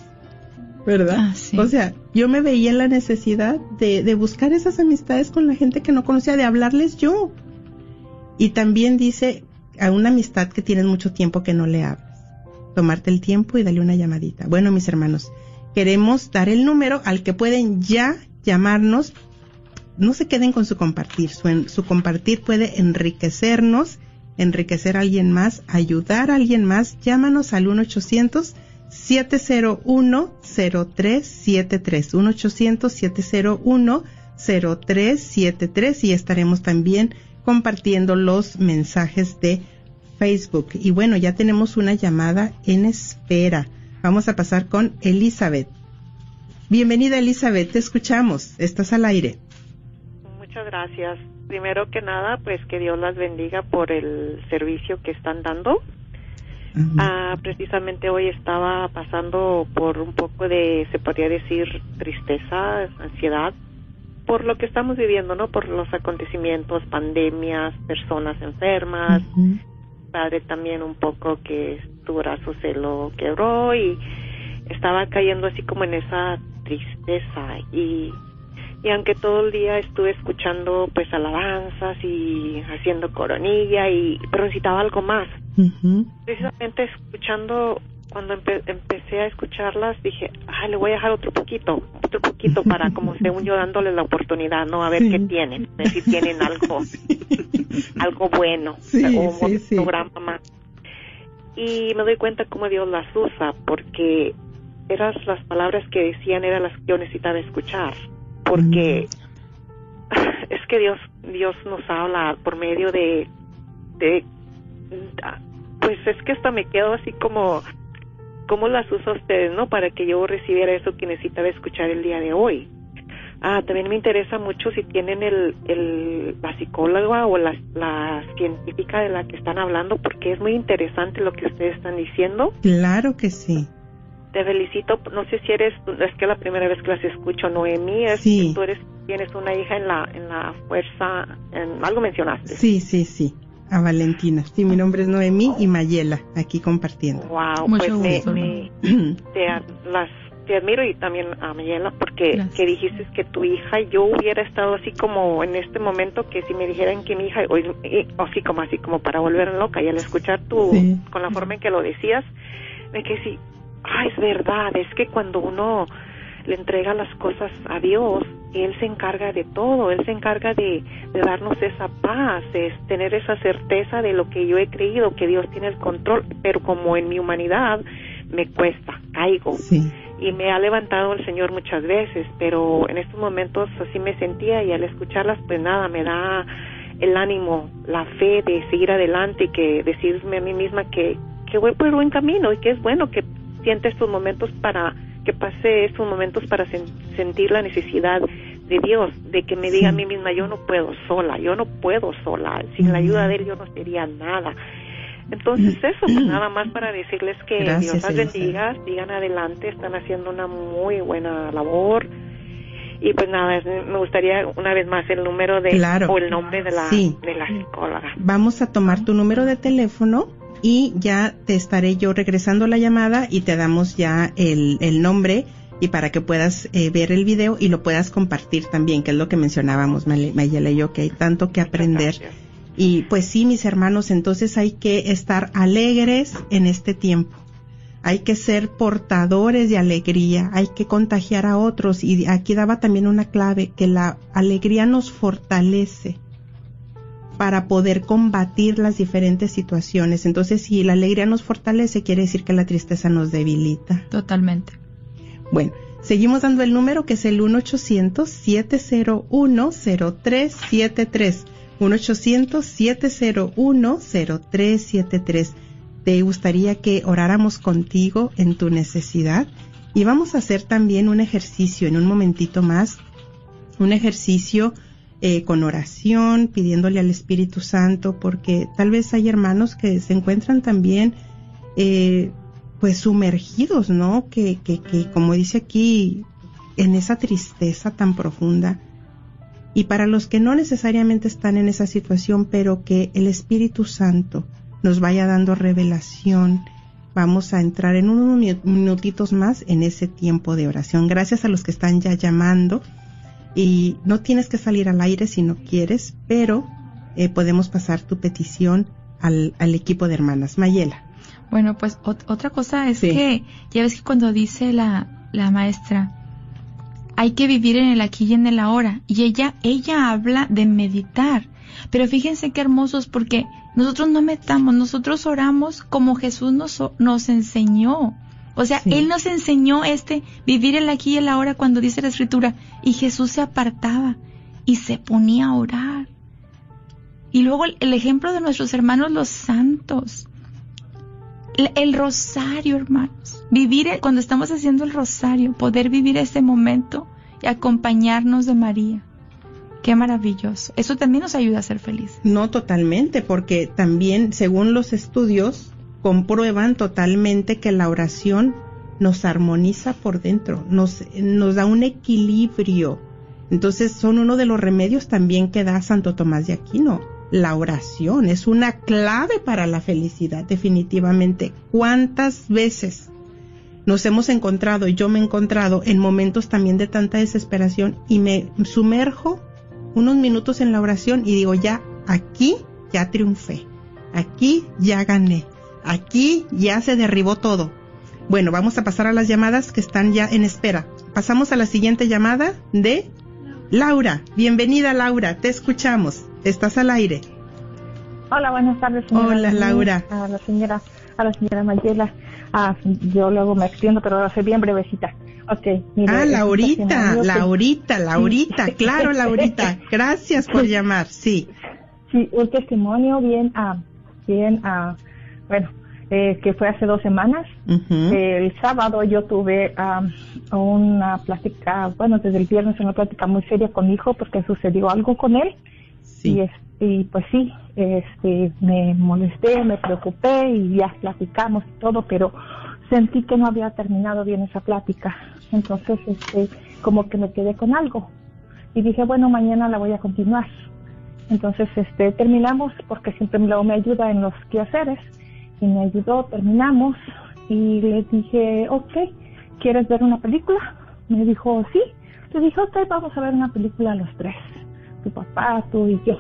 ¿verdad? Ah, sí. O sea, yo me veía en la necesidad de, de buscar esas amistades con la gente que no conocía, de hablarles yo. Y también dice a una amistad que tienes mucho tiempo que no le hablas. Tomarte el tiempo y darle una llamadita. Bueno, mis hermanos, queremos dar el número al que pueden ya llamarnos. No se queden con su compartir. Su, compartir puede enriquecernos, enriquecer a alguien más, ayudar a alguien más. Llámanos al 1-800-701-0373. 1-800-701-0373 y estaremos también compartiendo los mensajes de Facebook. Y bueno, ya tenemos una llamada en espera. Vamos a pasar con Elizabeth. Bienvenida Elizabeth, te escuchamos. Estás al aire. Muchas gracias. Primero que nada, pues que Dios las bendiga por el servicio que están dando. Uh -huh. ah, precisamente hoy estaba pasando por un poco de, se podría decir, tristeza, ansiedad, por lo que estamos viviendo, ¿no? Por los acontecimientos, pandemias, personas enfermas, uh -huh. padre también un poco que su brazo se lo quebró y estaba cayendo así como en esa tristeza y y aunque todo el día estuve escuchando pues alabanzas y haciendo coronilla y pero necesitaba algo más uh -huh. precisamente escuchando cuando empe empecé a escucharlas dije ay le voy a dejar otro poquito otro poquito para como *laughs* según yo dándole la oportunidad no a ver Sí. qué tienen a ver si tienen algo *laughs* algo bueno Sí, un programa más y me doy cuenta cómo Dios las usa porque eran las palabras que decían eran las que yo necesitaba escuchar porque *laughs* es que Dios Dios nos habla por medio de de pues es que hasta me quedo así como cómo las usa ustedes no para que yo recibiera eso que necesitaba escuchar el día de hoy ah también me interesa mucho si tienen el, el la psicóloga o la, la científica de la que están hablando porque es muy interesante lo que ustedes están diciendo Claro que sí. te felicito, no sé si eres, es que es la primera vez que las escucho, Noemí, es Sí. que tú eres, tienes una hija en la, en la fuerza, en, algo mencionaste. Sí, sí, sí. A Valentina. Sí, mi nombre es Noemí y Mayela, aquí compartiendo. Wow, Mucho pues gusto, me, me- te, las, te admiro y también a Mayela porque Gracias. que dijiste que tu hija, yo hubiera estado así como en este momento que si me dijeran que mi hija, o, o así como así como para volver loca y al escuchar tu, Sí. con la forma en que lo decías, me quedé así, ah, es verdad, es que cuando uno le entrega las cosas a Dios, Él se encarga de todo, Él se encarga de, de darnos esa paz, es tener esa certeza de lo que yo he creído, que Dios tiene el control, pero como en mi humanidad me cuesta, caigo Sí. y me ha levantado el Señor muchas veces, pero en estos momentos así me sentía y al escucharlas pues nada, me da el ánimo, la fe de seguir adelante y que decirme a mí misma que, que voy por el buen camino y que es bueno que siente estos momentos para que pase estos momentos para sen- sentir la necesidad de Dios, de que me diga a mí misma yo no puedo sola, yo no puedo sola, sin la ayuda de Él yo no sería nada. Entonces eso, pues nada más para decirles que Gracias, Dios las bendiga, sigan adelante, están haciendo una muy buena labor. Y pues nada, me gustaría una vez más el número de o el nombre de la, de la psicóloga. Vamos a tomar tu número de teléfono y ya te estaré yo regresando la llamada y te damos ya el, el nombre y para que puedas eh, ver el video y lo puedas compartir también, que es lo que mencionábamos Mayela y yo, que hay tanto que aprender. Y pues sí, mis hermanos, entonces hay que estar alegres en este tiempo. Hay que ser portadores de alegría, hay que contagiar a otros. Y aquí daba también una clave, que la alegría nos fortalece para poder combatir las diferentes situaciones. Entonces, si la alegría nos fortalece, quiere decir que la tristeza nos debilita. Totalmente. Bueno, seguimos dando el número que es el 1-800-701-0373. 1-800-701-0373. Te gustaría que oráramos contigo en tu necesidad y vamos a hacer también un ejercicio en un momentito más, un ejercicio eh, con oración, pidiéndole al Espíritu Santo, porque tal vez hay hermanos que se encuentran también eh, pues sumergidos, ¿no? Que, que, que como dice aquí, en esa tristeza tan profunda. Y para los que no necesariamente están en esa situación, pero que el Espíritu Santo nos vaya dando revelación, vamos a entrar en unos minutitos más en ese tiempo de oración. Gracias a los que están ya llamando. Y no tienes que salir al aire si no quieres, pero eh, podemos pasar tu petición al, al equipo de hermanas. Mayela. Bueno, pues otra cosa es que ya ves que cuando dice la, la maestra, hay que vivir en el aquí y en el ahora. Y ella, ella habla de meditar. Pero fíjense qué hermosos porque nosotros no metamos, nosotros oramos como Jesús nos, nos enseñó. O sea, Él nos enseñó este vivir el aquí y el ahora cuando dice la escritura. Y Jesús se apartaba y se ponía a orar. Y luego el ejemplo de nuestros hermanos los santos el rosario, hermanos. Vivir cuando estamos haciendo el rosario, poder vivir ese momento y acompañarnos de María. Qué maravilloso. Eso también nos ayuda a ser felices. No totalmente, porque también, según los estudios, comprueban totalmente que la oración nos armoniza por dentro, nos, da un equilibrio. Entonces son uno de los remedios también que da Santo Tomás de Aquino la oración es una clave para la felicidad, definitivamente. ¿Cuántas veces nos hemos encontrado, y yo me he encontrado en momentos también de tanta desesperación y me sumerjo unos minutos en la oración y digo, ya, aquí ya triunfé, aquí ya gané, aquí ya se derribó todo. Bueno, vamos a pasar a las llamadas que están ya en espera. Pasamos a la siguiente llamada de Laura. Bienvenida Laura, te escuchamos. Estás al aire. Hola, buenas tardes. Señora. Hola, Laura. A la señora, a la señora Mayela. Ah, yo luego me extiendo, pero va a ser bien brevecita. Okay, ah, Laurita, Laurita, Laurita, claro, *laughs* Laurita. Gracias por llamar, sí. Sí, un testimonio bien, ah, bien, ah, bueno, eh, que fue hace dos semanas. el sábado yo tuve una plática, bueno, desde el viernes una plática muy seria con mi hijo porque sucedió algo con él y, pues sí, este, me molesté, me preocupé y ya platicamos todo, pero sentí que no había terminado bien esa plática. Entonces, este, como que me quedé con algo. Y dije, bueno, mañana la voy a continuar. Entonces, este, terminamos porque siempre me ayuda en los quehaceres. Me ayudó, terminamos. Y le dije, ok, ¿quieres ver una película? Me dijo, sí. Le dije, ok, vamos a ver una película los tres tu papá, tú y yo.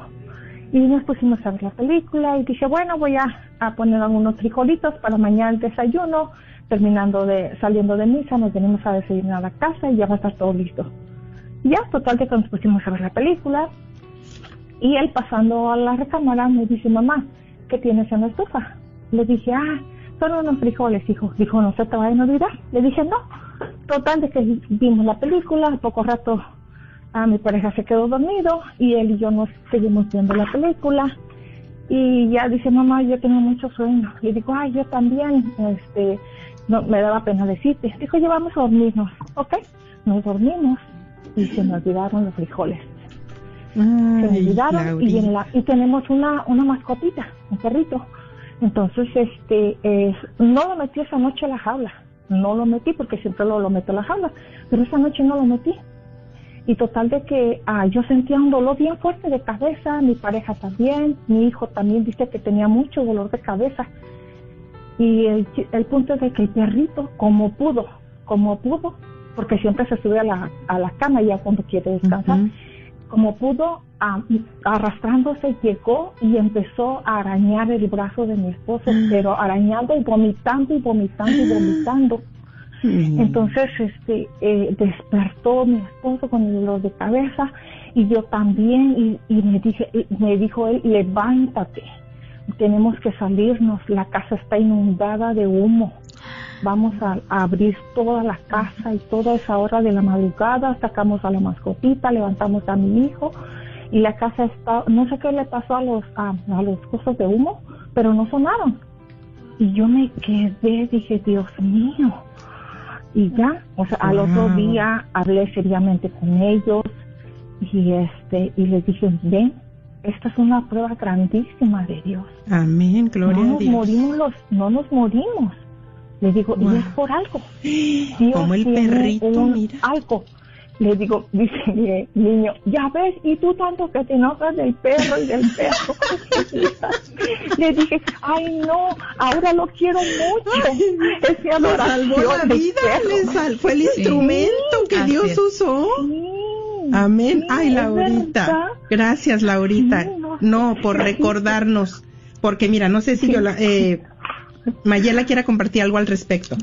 Y nos pusimos a ver la película y dije, bueno, voy a, poner algunos frijolitos para mañana el desayuno. Terminando de, saliendo de misa, nos venimos a desayunar a la casa y ya va a estar todo listo. Ya, total, que nos pusimos a ver la película. Y él pasando a la recámara me dice, mamá, ¿qué tienes en la estufa? Le dije, ah, son unos frijoles, hijo. Dijo, no se te vayan a olvidar. Le dije, no. Total, de que vimos la película, a poco rato a mi pareja se quedó dormido y él y yo nos seguimos viendo la película. Y ya dice mamá yo tengo mucho sueño y digo ay yo también este no me daba pena decirte dijo llevamos a dormirnos ok nos dormimos y se me olvidaron los frijoles. Se me olvidaron y, en la, y tenemos una una mascotita un perrito entonces este no lo metí esa noche a la jaula. No lo metí porque siempre lo, lo meto a la jaula pero esa noche no lo metí. Y total de que ah, yo sentía un dolor bien fuerte de cabeza, mi pareja también, mi hijo también dice que tenía mucho dolor de cabeza. Y el, el punto es de que el perrito, como pudo, como pudo, porque siempre se sube a la, a la cama ya cuando quiere descansar, como pudo, arrastrándose, llegó y empezó a arañar el brazo de mi esposo, *gasps* pero arañando y vomitando y vomitando y vomitando. *gasps* Entonces, este, eh, despertó mi esposo con el dolor de cabeza y yo también y, me dije, me dijo él, levántate, tenemos que salirnos, la casa está inundada de humo. Vamos a, abrir toda la casa y toda esa hora de la madrugada, sacamos a la mascotita, levantamos a mi hijo y la casa está, no sé qué le pasó a los, a, a los cosas de humo, pero no sonaron. Y yo me quedé, dije, Dios mío, y ya, o sea, al otro día hablé seriamente con ellos y este y les dije, ven, esta es una prueba grandísima de Dios. Amén, gloria no a Dios. Morimos los, no nos morimos. Les digo, y es por algo. *gasps* Dios Como el perrito, mira. Algo le digo, *laughs* dice niño, ya ves, y tú tanto que te enojas del perro y del perro. *laughs* le dije, ay no, ahora lo quiero mucho. Es que salvó la vida, le fue el instrumento que Dios usó. Amén. ay, Laurita. Gracias, Laurita. no, por recordarnos. Porque mira, no sé si yo la... Eh, Mayela quiera compartir algo al respecto.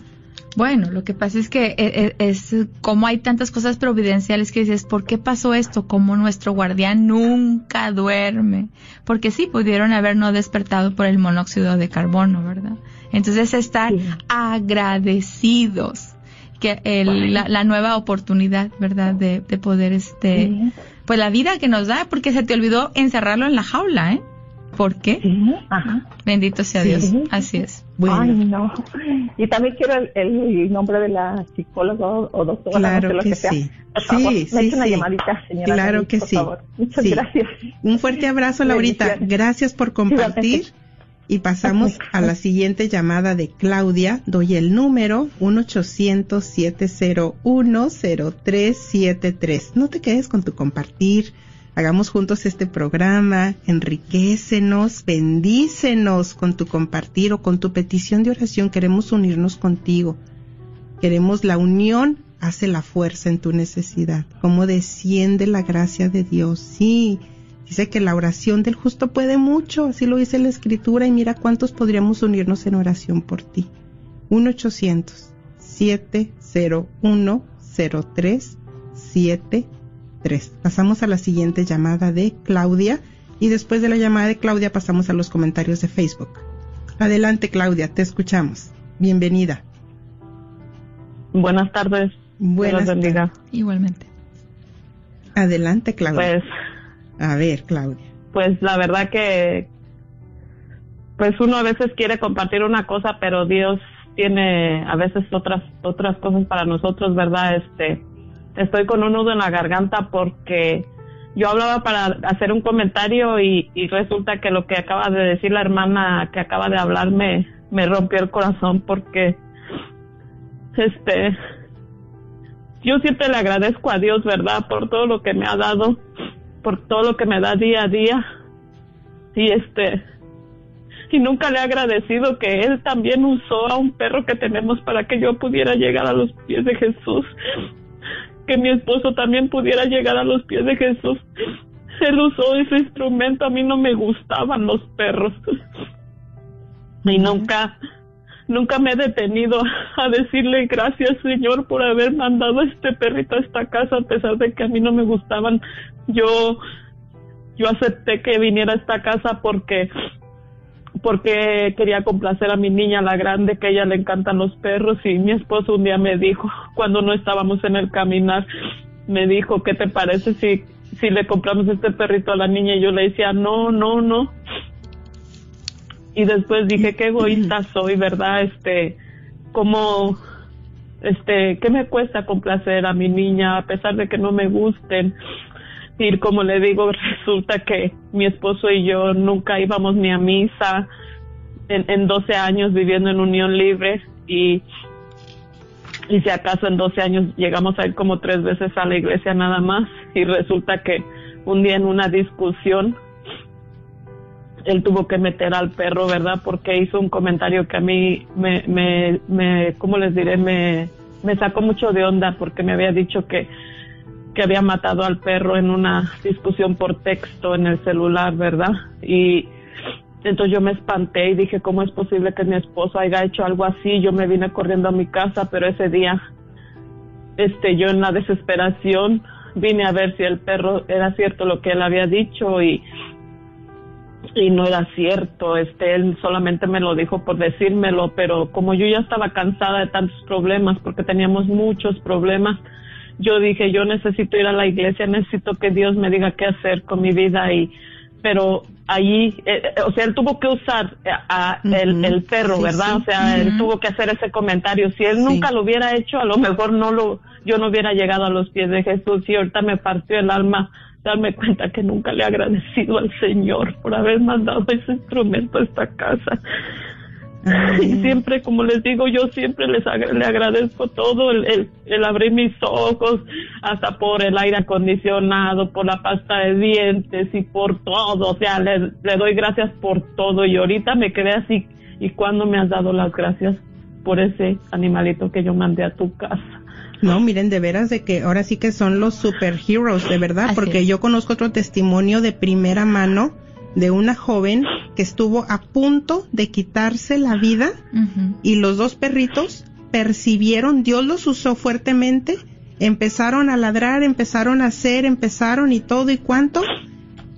Bueno, lo que pasa es que eh, eh, es, como hay tantas cosas providenciales que dices, ¿por qué pasó esto? Como nuestro guardián nunca duerme. Porque sí, pudieron haber no despertado por el monóxido de carbono, ¿verdad? Entonces estar agradecidos que la, nueva oportunidad, ¿verdad? De, poder, este, pues la vida que nos da, porque se te olvidó encerrarlo en la jaula, ¿eh? ¿Por qué? Ajá. Bendito sea Dios. Así es. Ay, no. Y también quiero el, nombre de la psicóloga o doctora. Claro que, sí. Sí, sí, una llamadita, señora. Claro que sí. *laughs* Muchas gracias. Un fuerte abrazo, Laurita. Gracias por compartir. Y pasamos a la siguiente llamada de Claudia. Doy el número 1-800-701-0373. No te quedes con tu compartir Hagamos juntos este programa, enriquecenos, bendícenos con tu compartir o con tu petición de oración. Queremos unirnos contigo. Queremos la unión, hace la fuerza en tu necesidad. Cómo desciende la gracia de Dios. Sí, dice que la oración del justo puede mucho, así lo dice la escritura y mira cuántos podríamos unirnos en oración por ti. 1 800 701 0373 Pasamos a la siguiente llamada de Claudia y después de la llamada de Claudia pasamos a los comentarios de Facebook. Adelante Claudia, te escuchamos. Bienvenida. Buenas tardes. Buenas tardes. Igualmente. Adelante Claudia. Pues, a ver Claudia. Pues la verdad que pues uno a veces quiere compartir una cosa, pero Dios tiene a veces otras otras cosas para nosotros, ¿verdad? Este estoy con un nudo en la garganta porque yo hablaba para hacer un comentario y, resulta que lo que acaba de decir la hermana que acaba de hablar me, me rompió el corazón porque este yo siempre le agradezco a Dios, ¿verdad? Por todo lo que me ha dado, por todo lo que me da día a día. Y este y nunca le he agradecido que él también usó a un perro que tenemos para que yo pudiera llegar a los pies de Jesús que mi esposo también pudiera llegar a los pies de Jesús. Él usó ese instrumento, a mí no me gustaban los perros. Y nunca, nunca me he detenido a decirle gracias Señor por haber mandado este perrito a esta casa a pesar de que a mí no me gustaban. Yo, yo acepté que viniera a esta casa porque porque quería complacer a mi niña, la grande, que a ella le encantan los perros y mi esposo un día me dijo, *laughs* cuando no estábamos en el caminar, me dijo, ¿qué te parece si, si le compramos este perrito a la niña? Y yo le decía, no, no, no. Y después dije, qué egoísta *clears throat* soy, ¿verdad? Este, como, este, ¿qué me cuesta complacer a mi niña a pesar de que no me gusten? Y como le digo, resulta que mi esposo y yo nunca íbamos ni a misa en, en 12 años viviendo en unión libre y y si acaso en 12 años llegamos a ir como tres veces a la iglesia nada más y resulta que un día en una discusión él tuvo que meter al perro, ¿verdad? Porque hizo un comentario que a mí me, me, me ¿cómo les diré? Me, me sacó mucho de onda porque me había dicho que, que había matado al perro en una discusión por texto en el celular, ¿verdad? Y entonces yo me espanté y dije, ¿cómo es posible que mi esposo haya hecho algo así? Yo me vine corriendo a mi casa, pero ese día, este, yo en la desesperación vine a ver si el perro era cierto lo que él había dicho y, y no era cierto, este, él solamente me lo dijo por decírmelo, pero como yo ya estaba cansada de tantos problemas, porque teníamos muchos problemas, yo dije, yo necesito ir a la iglesia, necesito que Dios me diga qué hacer con mi vida y pero allí, eh, eh, o sea, él tuvo que usar eh, a, el, perro, ¿verdad? O sea, él tuvo que hacer ese comentario. Si él nunca lo hubiera hecho, a lo mejor no lo, yo no hubiera llegado a los pies de Jesús y ahorita me partió el alma darme cuenta que nunca le he agradecido al Señor por haber mandado ese instrumento a esta casa. *laughs* Y siempre, como les digo, yo siempre les le agradezco todo, el, el, abrir mis ojos, hasta por el aire acondicionado, por la pasta de dientes y por todo. O sea, le, le doy gracias por todo. Y ahorita me quedé así. ¿Y cuándo me has dado las gracias por ese animalito que yo mandé a tu casa? No, miren, de veras de que ahora sí que son los superheroes, de verdad, porque yo conozco otro testimonio de primera mano de una joven que estuvo a punto de quitarse la vida y los dos perritos percibieron, Dios los usó fuertemente, empezaron a ladrar, empezaron a hacer, empezaron y todo y cuánto,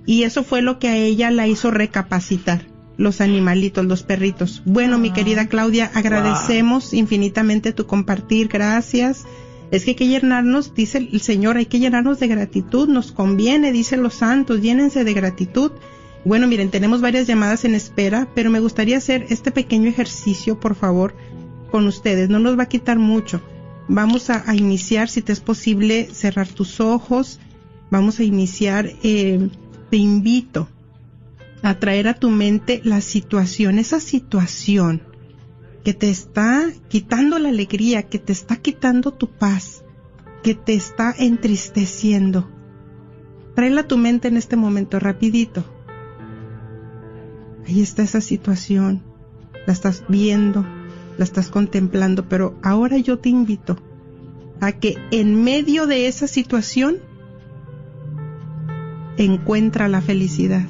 y eso fue lo que a ella la hizo recapacitar, los animalitos, los perritos. Bueno, mi querida Claudia, agradecemos infinitamente tu compartir, gracias. Es que hay que llenarnos, dice el Señor, hay que llenarnos de gratitud, nos conviene, dice los santos, llénense de gratitud. Bueno, miren, tenemos varias llamadas en espera, pero me gustaría hacer este pequeño ejercicio, por favor, con ustedes. No nos va a quitar mucho. Vamos a, iniciar, si te es posible, cerrar tus ojos. Vamos a iniciar, eh, te invito a traer a tu mente la situación, esa situación que te está quitando la alegría, que te está quitando tu paz, que te está entristeciendo. Tráela a tu mente en este momento, rapidito. Ahí está esa situación, la estás viendo, la estás contemplando, pero ahora yo te invito a que en medio de esa situación encuentra la felicidad.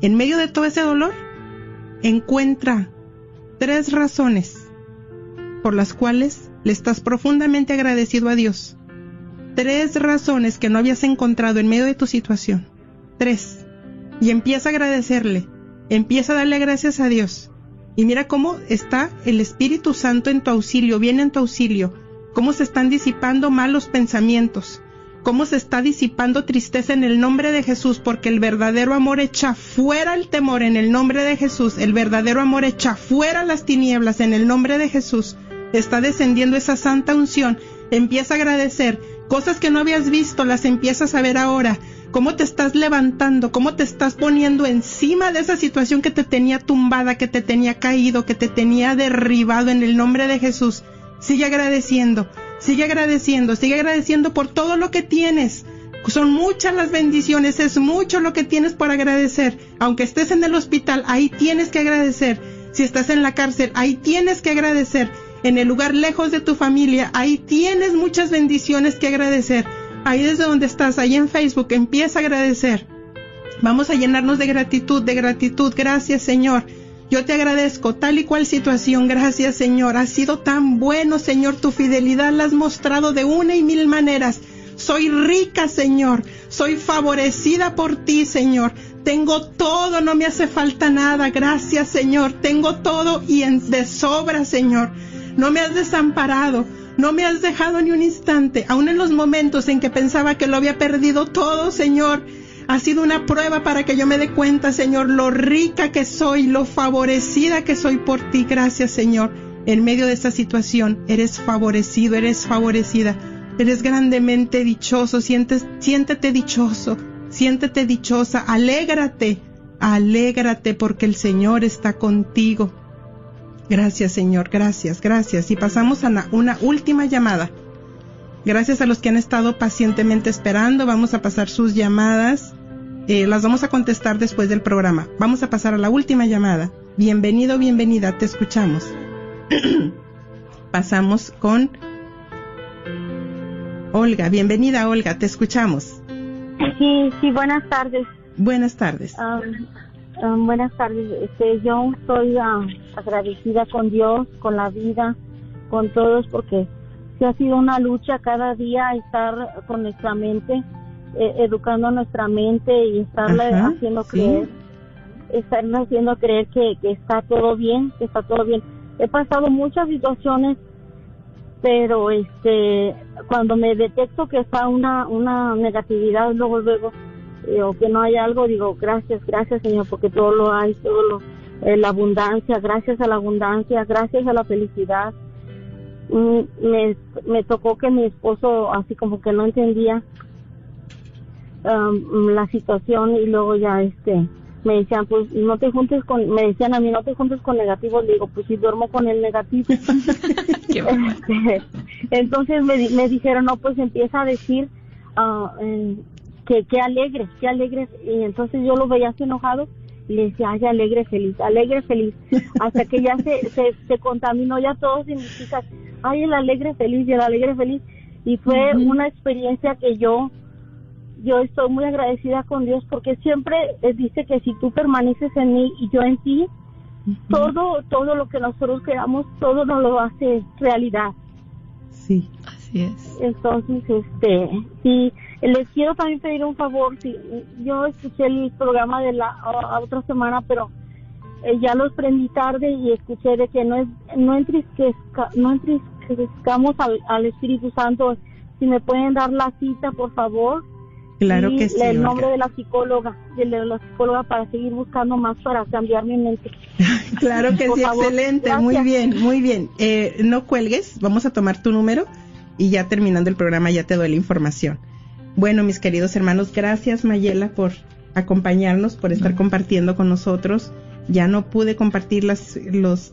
En medio de todo ese dolor, encuentra tres razones por las cuales le estás profundamente agradecido a Dios. Tres razones que no habías encontrado en medio de tu situación. Tres y empieza a agradecerle, empieza a darle gracias a Dios. Y mira cómo está el Espíritu Santo en tu auxilio, viene en tu auxilio, cómo se están disipando malos pensamientos, cómo se está disipando tristeza en el nombre de Jesús, porque el verdadero amor echa fuera el temor en el nombre de Jesús, el verdadero amor echa fuera las tinieblas en el nombre de Jesús. Está descendiendo esa santa unción, empieza a agradecer, cosas que no habías visto, las empiezas a ver ahora cómo te estás levantando, cómo te estás poniendo encima de esa situación que te tenía tumbada, que te tenía caído, que te tenía derribado en el nombre de Jesús. Sigue agradeciendo, sigue agradeciendo, sigue agradeciendo por todo lo que tienes. Son muchas las bendiciones, es mucho lo que tienes por agradecer. Aunque estés en el hospital, ahí tienes que agradecer. Si estás en la cárcel, ahí tienes que agradecer. En el lugar lejos de tu familia, ahí tienes muchas bendiciones que agradecer ahí desde donde estás, ahí en Facebook, empieza a agradecer. Vamos a llenarnos de gratitud, de gratitud. Gracias, Señor. Yo te agradezco tal y cual situación. Gracias, Señor. Has sido tan bueno, Señor. Tu fidelidad la has mostrado de una y mil maneras. Soy rica, Señor. Soy favorecida por ti, Señor. Tengo todo, no me hace falta nada. Gracias, Señor. Tengo todo y en de sobra, Señor. No me has desamparado. No me has dejado ni un instante, aun en los momentos en que pensaba que lo había perdido todo, Señor. Ha sido una prueba para que yo me dé cuenta, Señor, lo rica que soy, lo favorecida que soy por ti. Gracias, Señor. En medio de esta situación, eres favorecido, eres favorecida. Eres grandemente dichoso, siéntete dichoso, siéntete dichosa, alégrate, alégrate porque el Señor está contigo. Gracias, Señor, gracias, gracias. Y pasamos a una última llamada. Gracias a los que han estado pacientemente esperando. Vamos a pasar sus llamadas. Eh, las vamos a contestar después del programa. Vamos a pasar a la última llamada. Bienvenido, bienvenida, te escuchamos. *clears throat* Pasamos con Olga. Bienvenida, Olga, te escuchamos. Sí, sí, buenas tardes. Buenas tardes. Um, um, buenas tardes. Este, yo estoy um, agradecida con Dios, con la vida, con todos, porque se ha sido una lucha cada día estar con nuestra mente, eh, educando nuestra mente y estarle haciendo creer, estarle haciendo creer que, que está todo bien, que está todo bien. He pasado muchas situaciones, pero este, cuando me detecto que está una, una negatividad, luego, luego, o que no hay algo, digo, gracias, gracias Señor, porque todo lo hay, todo lo, eh, la abundancia, gracias a la abundancia, gracias a la felicidad, Mm, me, me tocó que mi esposo así como que no entendía um, la situación y luego ya este me decían pues no te juntes con me decían a mí no te juntes con negativos le digo pues si duermo con el negativo *laughs* *laughs* este, entonces me, me dijeron no pues empieza a decir uh, que qué alegre qué alegre y entonces yo lo veía así enojado y le decía ay alegre feliz alegre feliz *laughs* hasta que ya se, se, se contaminó ya todo significa ay, el alegre feliz y el alegre feliz. Y fue una experiencia que yo, yo estoy muy agradecida con Dios porque siempre dice que si tú permaneces en mí y yo en ti, todo, todo lo que nosotros queramos, todo nos lo hace realidad. Sí, así es. Entonces, este, sí, les quiero también pedir un favor, si yo escuché el programa de la otra semana, pero eh, ya los prendí tarde y escuché de que no es no entristezca, no entristezcamos al, al Espíritu Santo. Si me pueden dar la cita, por favor. Claro que sí. El nombre de la psicóloga, de la psicóloga para seguir buscando más para cambiar mi mente. *laughs* claro que sí, excelente, muy bien, muy bien. Eh, no cuelgues, vamos a tomar tu número y ya terminando el programa ya te doy la información. Bueno, mis queridos hermanos, gracias Mayela por acompañarnos, por estar compartiendo con nosotros. Ya no pude compartir las,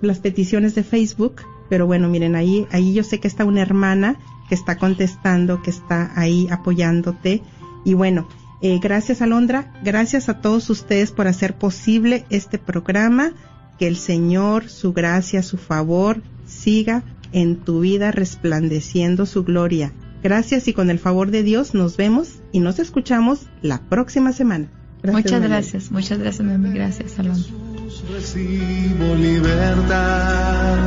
las peticiones de Facebook, pero bueno, miren, ahí, ahí yo sé que está una hermana que está contestando, que está ahí apoyándote. Y bueno, eh, gracias Alondra, gracias a todos ustedes por hacer posible este programa. Que el Señor, su gracia, su favor, siga en tu vida resplandeciendo su gloria. Gracias y con el favor de Dios nos vemos y nos escuchamos la próxima semana. muchas gracias, muchas gracias, mami. Gracias, Alondra recibo libertad.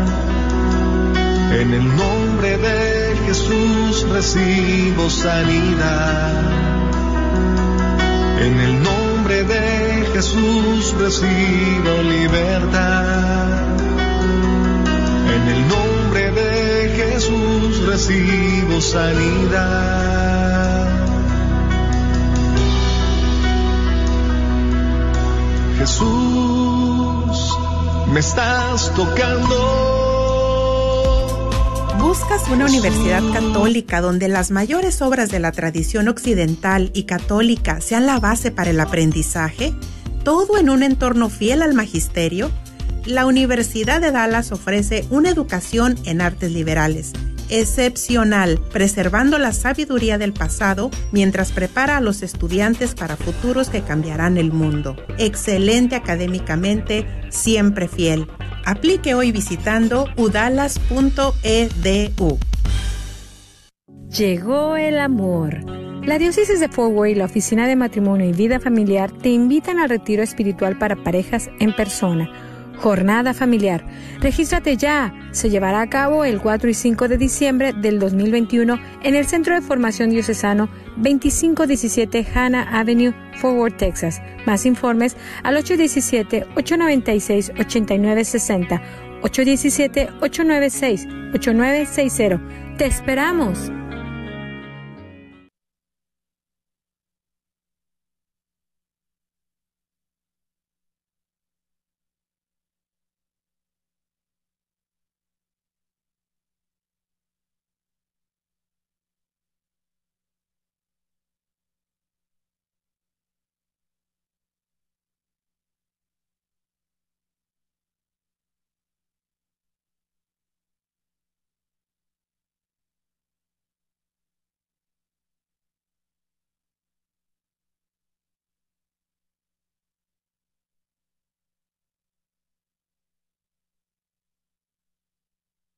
En el nombre de Jesús recibo sanidad. En el nombre de Jesús recibo libertad. En el nombre de Jesús recibo sanidad. Jesús me estás tocando. ¿Buscas una universidad católica donde las mayores obras de la tradición occidental y católica sean la base para el aprendizaje? ¿Todo en un entorno fiel al magisterio? La Universidad de Dallas ofrece una educación en artes liberales excepcional, preservando la sabiduría del pasado mientras prepara a los estudiantes para futuros que cambiarán el mundo. Excelente académicamente, siempre fiel. Aplique hoy visitando udalas.edu. Llegó el amor. La Diócesis de Fort Worth y la Oficina de Matrimonio y Vida Familiar te invitan al retiro espiritual para parejas en persona Jornada familiar. Regístrate ya. Se llevará a cabo el 4 y 5 de diciembre del 2021 en el Centro de Formación Diocesano 2517 Hannah Avenue, Forward, Texas. Más informes al 817-896-8960. 817-896-8960. ¡Te esperamos!